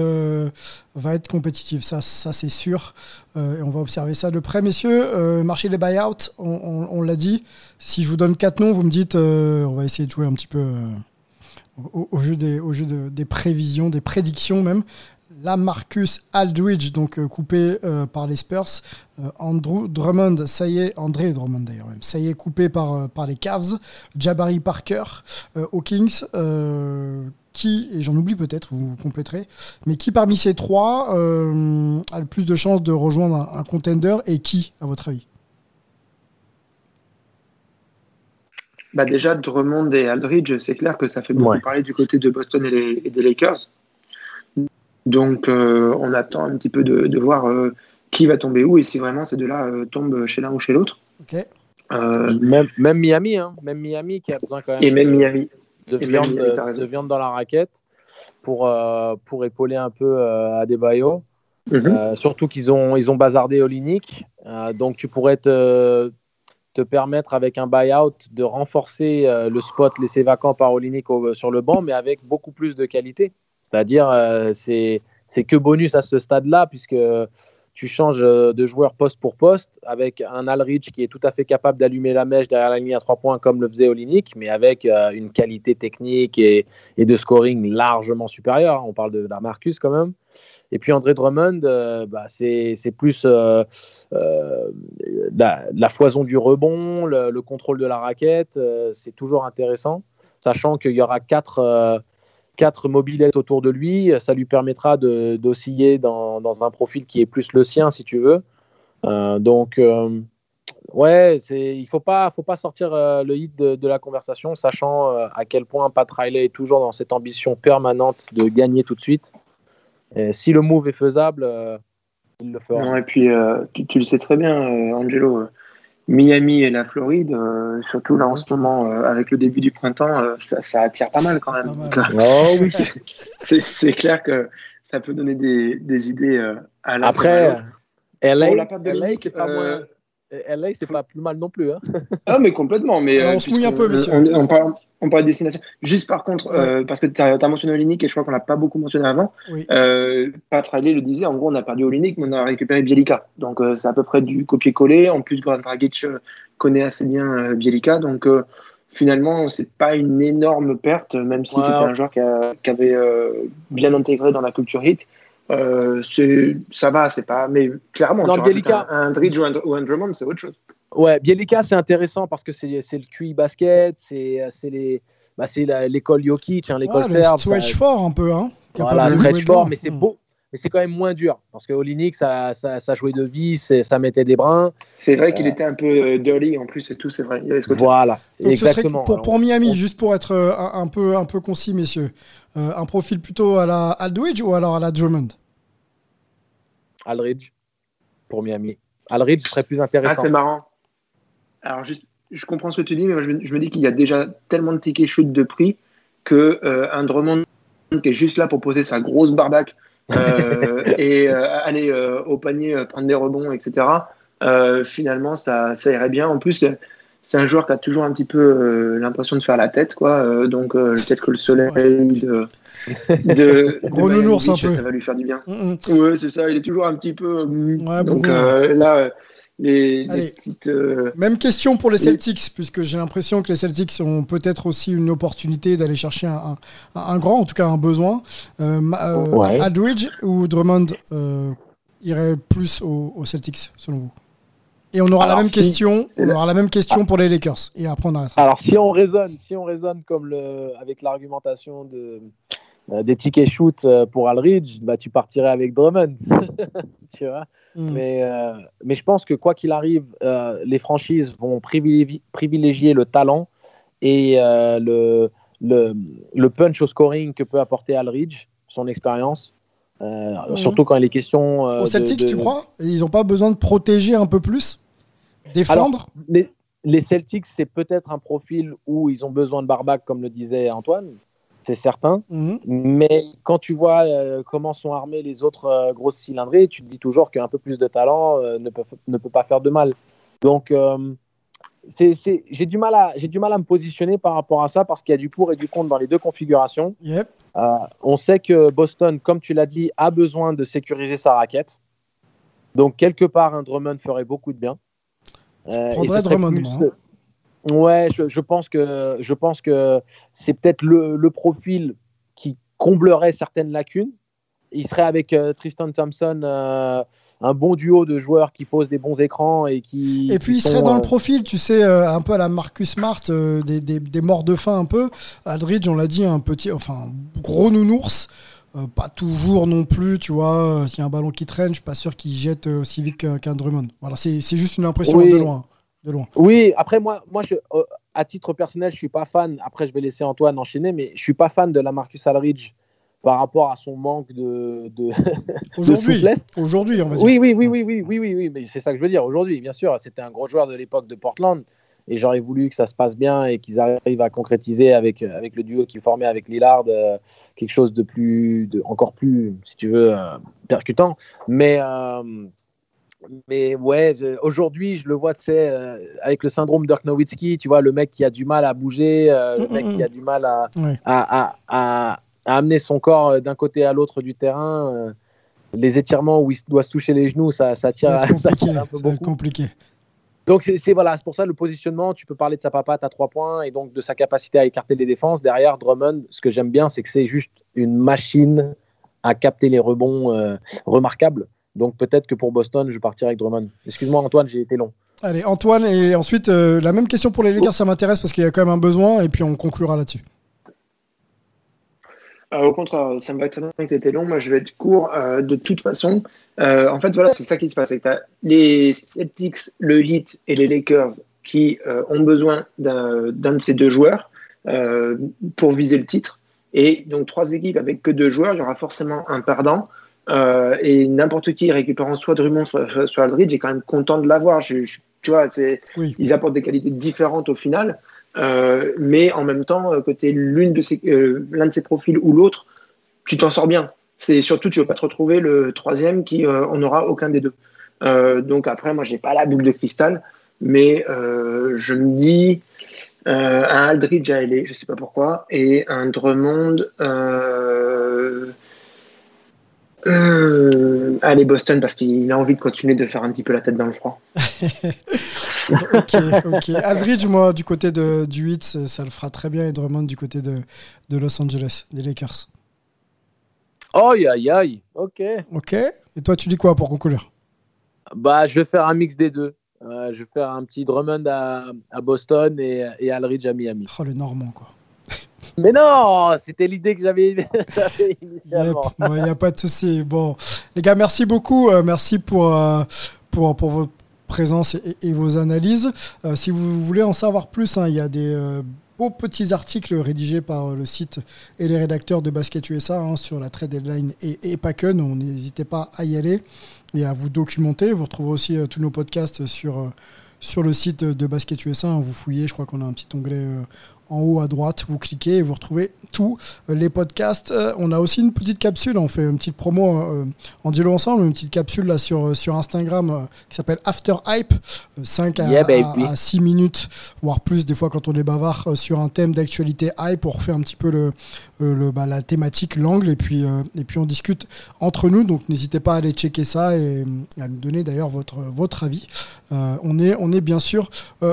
va être compétitive, ça, ça c'est sûr. et on va observer ça de près, messieurs. marché des buyouts, on, on l'a dit. Si je vous donne quatre noms, vous me dites, on va essayer de jouer un petit peu au, jeu, des, au jeu des prévisions, des prédictions même. Là, Marcus Aldridge, donc euh, coupé euh, par les Spurs. Euh, Andrew Drummond, ça y est, André Drummond d'ailleurs même, ça y est, coupé par, par les Cavs. Jabari Parker aux Kings. qui, et j'en oublie peut-être, vous compléterez, mais qui parmi ces trois a le plus de chances de rejoindre un contender et qui, à votre avis? Bah déjà, Drummond et Aldridge, c'est clair que ça fait beaucoup parler du côté de Boston et, des Lakers. Donc, euh, on attend un petit peu de, voir euh, qui va tomber où et si vraiment ces deux-là euh, tombent chez l'un ou chez l'autre. Même, même, Miami, hein. même Miami qui a besoin quand même. Et même Miami. De, viande, de viande, dans la raquette pour, pour épauler un peu à des Mm surtout qu'ils ont, ils ont bazardé Olinik. donc, tu pourrais te te permettre avec un buyout de renforcer euh, le spot laissé vacant par Olinik sur le banc, mais avec beaucoup plus de qualité. C'est-à-dire, euh, c'est que bonus à ce stade-là, puisque tu changes euh, de joueur poste pour poste avec un Alrich qui est tout à fait capable d'allumer la mèche derrière la ligne à trois points comme le faisait Olinik, mais avec une qualité technique et, et, de scoring largement supérieure. On parle de la Marcus quand même. Et puis André Drummond, euh, bah, c'est plus euh, euh, la, foison du rebond, le, contrôle de la raquette. c'est toujours intéressant, sachant qu'il y aura quatre, quatre mobilettes autour de lui. Ça lui permettra d'osciller dans, dans, un profil qui est plus le sien, si tu veux. donc, ouais, il ne faut pas, faut pas sortir le hit de, la conversation, sachant à quel point Pat Riley est toujours dans cette ambition permanente de gagner tout de suite si le move est faisable, euh, il le fera. et puis, euh, tu, le sais très bien, euh, Angelo. Miami et la Floride, surtout là en ce moment, avec le début du printemps, ça, attire pas mal quand même. Oh, oui. (laughs) c'est clair que ça peut donner des, des idées à la Après, LA, Pour la part de LA, pas moins LA, c'est pas plus mal non plus. Hein. (laughs) ah, mais complètement. Mais, on se mouille un peu, monsieur. On, parle, de destination. Juste par contre, euh, parce que tu as, mentionné Olinik et je crois qu'on l'a pas beaucoup mentionné avant. Oui. Euh, Pat Riley le disait, en gros, on a perdu Olinik, mais on a récupéré Bielica. Donc euh, c'est à peu près du copier-coller. En plus, Goran Dragic connaît assez bien Bielica. Donc finalement, c'est pas une énorme perte, même si c'était un joueur qui, qui avait bien intégré dans la culture hit. Euh, ça va, c'est pas. Mais clairement, non, Bielica, un, un Dridge ou un, ou un Drummond, c'est autre chose. Ouais, Bielica, c'est intéressant parce que c'est le QI basket, c'est les. Bah, c'est l'école Jokic, hein, l'école ouais, serbe. Stretch fort un peu, hein. Voilà, stretch fort, mais c'est hmm. beau. Mais c'est quand même moins dur parce que Olinik, ça, ça, ça, jouait de vie, ça mettait des brins. C'est vrai qu'il euh, était un peu euh, dirty en plus et tout, c'est vrai. Il y avait ce voilà, Donc exactement. pour, pour, Miami, juste pour être un, un, peu, un peu concis, messieurs, un profil plutôt à la Aldridge ou alors à la Drummond? Aldridge pour Miami. Aldridge serait plus intéressant. Ah, c'est marrant. Alors, je comprends ce que tu dis, mais je, me dis qu'il y a déjà tellement de tickets chutes de prix que euh, un Drummond qui est juste là pour poser sa grosse barbaque euh, (laughs) et euh, aller au panier prendre des rebonds, etc. finalement, ça, ça, irait bien. En plus, c'est un joueur qui a toujours un petit peu euh, l'impression de faire la tête, quoi. Euh, donc euh, peut-être que le soleil de, (laughs) de, Gros de nounours un peu. ça va lui faire du bien. Mm, Ouais, c'est ça. Il est toujours un petit peu. Ouais, donc beaucoup, euh, là, les, petites. euh, Même question pour les. Celtics, puisque j'ai l'impression que les Celtics ont peut-être aussi une opportunité d'aller chercher un, un- un grand, en tout cas un besoin. Ouais. Aldridge ou Drummond euh, irait plus aux, aux Celtics, selon vous? Et on aura Alors, la même si- question. On aura la même question pour les Lakers. Et après on arrêtera. Alors, si on raisonne, si on raisonne comme le, avec l'argumentation de, euh, des tickets shoot euh, pour Aldridge, bah, tu partirais avec Drummond. (laughs) tu vois Mm. mais, euh, mais je pense que quoi qu'il arrive, euh, les franchises vont privilégier, privilégier le talent et le, le, le punch au scoring que peut apporter Aldridge, son expérience. Euh. Surtout quand il est question. euh, Aux de- Celtics, de- tu crois? Ils n'ont pas besoin de protéger un peu plus? Défendre les, les Celtics, c'est peut-être un profil où ils ont besoin de barbac, comme le disait Antoine, c'est certain. Mhm. Mais quand tu vois euh, comment sont armés les autres euh, grosses cylindrées, tu te dis toujours qu'un peu plus de talent euh, ne, peut, ne peut pas faire de mal. Donc, j'ai du, mal à- j'ai du mal à me positionner par rapport à ça parce qu'il y a du pour et du contre dans les deux configurations. Yep. On sait que Boston, comme tu l'as dit, a besoin de sécuriser sa raquette. Donc, quelque part, un Drummond ferait beaucoup de bien. Euh, et prendrais ce serait Drummond, plus- hein. Ouais, je, je pense que, je pense que c'est peut-être le, le profil qui comblerait certaines lacunes. Il serait avec euh, Tristan Thompson euh, un bon duo de joueurs qui posent des bons écrans et qui. Et puis qui il serait sont, dans euh, le profil, tu sais, un peu à la Marcus Smart, des, des, des morts de faim un peu. Aldridge, on l'a dit, un petit, enfin, gros nounours. Euh, pas toujours non plus, tu vois. euh, S'il y a un ballon qui traîne, je suis pas sûr qu'il jette euh, aussi vite qu'un Drummond. Voilà, c'est juste une impression Oui. de loin. De loin. Oui, après moi, moi je, euh, à titre personnel, je suis pas fan. Après, je vais laisser Antoine enchaîner, mais je suis pas fan de la Marcus Aldridge par rapport à son manque de, (laughs) de, Aujourd'hui, souplesse. aujourd'hui, on va dire. Oui, oui, oui, oui, oui, oui, oui, oui, mais c'est ça que je veux dire. Aujourd'hui, bien sûr, c'était un gros joueur de l'époque de Portland et j'aurais voulu que ça se passe bien et qu'ils arrivent à concrétiser avec, euh, avec le duo qu'ils formaient avec Lillard euh, quelque chose de plus, de, encore plus, si tu veux, euh, percutant. Mais, euh, mais ouais, aujourd'hui, je le vois, tu sais, avec le syndrome Dirk Nowitzki, tu vois, le mec qui a du mal à bouger, le mec qui a du mal à, Ouais. à, à, amener son corps d'un côté à l'autre du terrain. les étirements où il doit se toucher les genoux, ça, ça tire, ça tire (laughs) un peu beaucoup. compliqué. Donc c'est voilà, pour ça le positionnement. Tu peux parler de sa papate à trois points et donc de sa capacité à écarter les défenses. Derrière Drummond, ce que j'aime bien, c'est que c'est juste une machine à capter les rebonds euh, remarquables. Donc peut-être que pour Boston, je partirai avec Drummond. Excuse-moi Antoine, j'ai été long. Allez, Antoine, et ensuite, euh, la même question pour les Lakers, ça m'intéresse parce qu'il y a quand même un besoin, et puis on conclura là-dessus. Euh, au contraire, ça me va très bien que tu été long. Moi, je vais être court euh, de toute façon. Euh, en fait, voilà, c'est ça qui se passe. que les Celtics, le Heat et les Lakers qui euh, ont besoin d'un de ces deux joueurs pour viser le titre. Et donc, trois équipes avec que deux joueurs, il y aura forcément un perdant. Euh, et n'importe qui récupérant soit Drummond, soit, soit, Aldridge est quand même content de l'avoir. Je- je- Tu vois, Oui. ils apportent des qualités différentes au final. Euh, mais en même temps, euh, côté l'une de ces, euh, l'un de ces profils ou l'autre, tu t'en sors bien. C'est surtout, tu ne veux pas te retrouver le troisième qui euh, aucun des deux. Donc après, moi, j'ai pas la boule de cristal, mais je me dis un Aldridge à LA, je sais pas pourquoi, et un Drummond. Allez Boston parce qu'il a envie de continuer de faire un petit peu la tête dans le froid. (laughs) (laughs) ok, moi, du côté de, du 8, ça, ça le fera très bien, et Drummond du côté de, de Los Angeles, des Lakers. Aïe aïe aïe. Ok. Ok. Et toi, tu dis quoi pour conclure? Bah je vais faire un mix des deux. Euh, je vais faire un petit Drummond à, à Boston et, et Aldridge à Miami. Oh, le Normand, quoi. (laughs) Mais non, c'était l'idée que j'avais (laughs) Il n'y a pas de souci. Bon, les gars, merci beaucoup. Euh, merci pour, euh, pour, pour votre présence et, vos analyses. Euh, si vous voulez en savoir plus, hein, il y a des euh, beaux petits articles rédigés par euh, le site et les rédacteurs de Basket USA hein, sur la trade deadline et, que. Donc, N'hésitez pas à y aller et à vous documenter. Vous retrouvez aussi tous nos podcasts sur, sur le site de Basket USA. hein. Vous fouillez, je crois qu'on a un petit onglet en haut à droite, vous cliquez et vous retrouvez tous les podcasts. on a aussi une petite capsule, on fait une petite promo en dialogue ensemble, une petite capsule là sur, sur Instagram qui s'appelle After Hype, 5 à, 6 minutes, voire plus des fois quand on est bavard sur un thème d'actualité hype, pour faire un petit peu le, le bah, la thématique, l'angle, et puis, et puis on discute entre nous. Donc n'hésitez pas à aller checker ça et à nous donner d'ailleurs votre, votre avis. on, est, on est bien sûr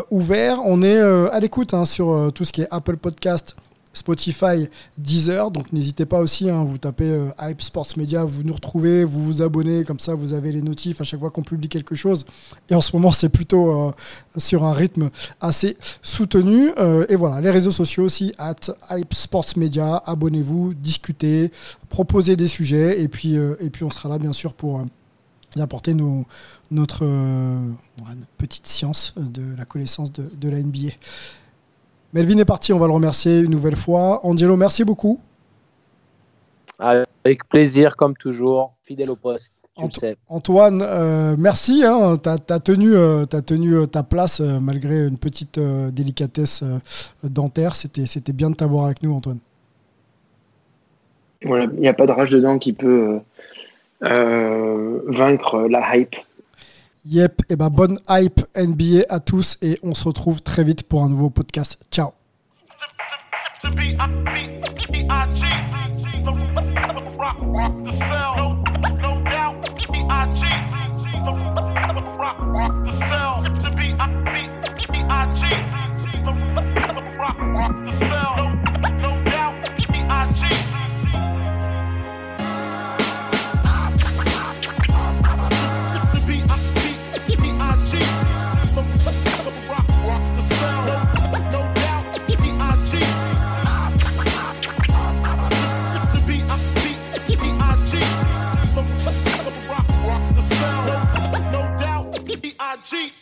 ouvert, on est à l'écoute hein, sur tout ce qui est Apple Podcast, Spotify, Deezer. Donc n'hésitez pas aussi, hein, vous tapez euh, Hype Sports Media, vous nous retrouvez, vous vous abonnez, comme ça vous avez les notifs à chaque fois qu'on publie quelque chose. Et en ce moment, c'est plutôt euh, sur un rythme assez soutenu. Euh, et voilà, les réseaux sociaux aussi, at Hype Sports Media, abonnez-vous, discutez, proposez des sujets, et puis, on sera là bien sûr pour apporter notre, petite science de la connaissance de la NBA. Melvin est parti, on va le remercier une nouvelle fois. Angelo, merci beaucoup. Avec plaisir, comme toujours, fidèle au poste. Antoine, euh, merci. Hein, tu as, tenu, euh, tenu euh, ta place malgré une petite délicatesse dentaire. C'était bien de t'avoir avec nous, Antoine. Il n'y a pas de rage dedans qui peut vaincre la hype. Yep, et bah bonne hype NBA à tous et on se retrouve très vite pour un nouveau podcast. Ciao. Cheat.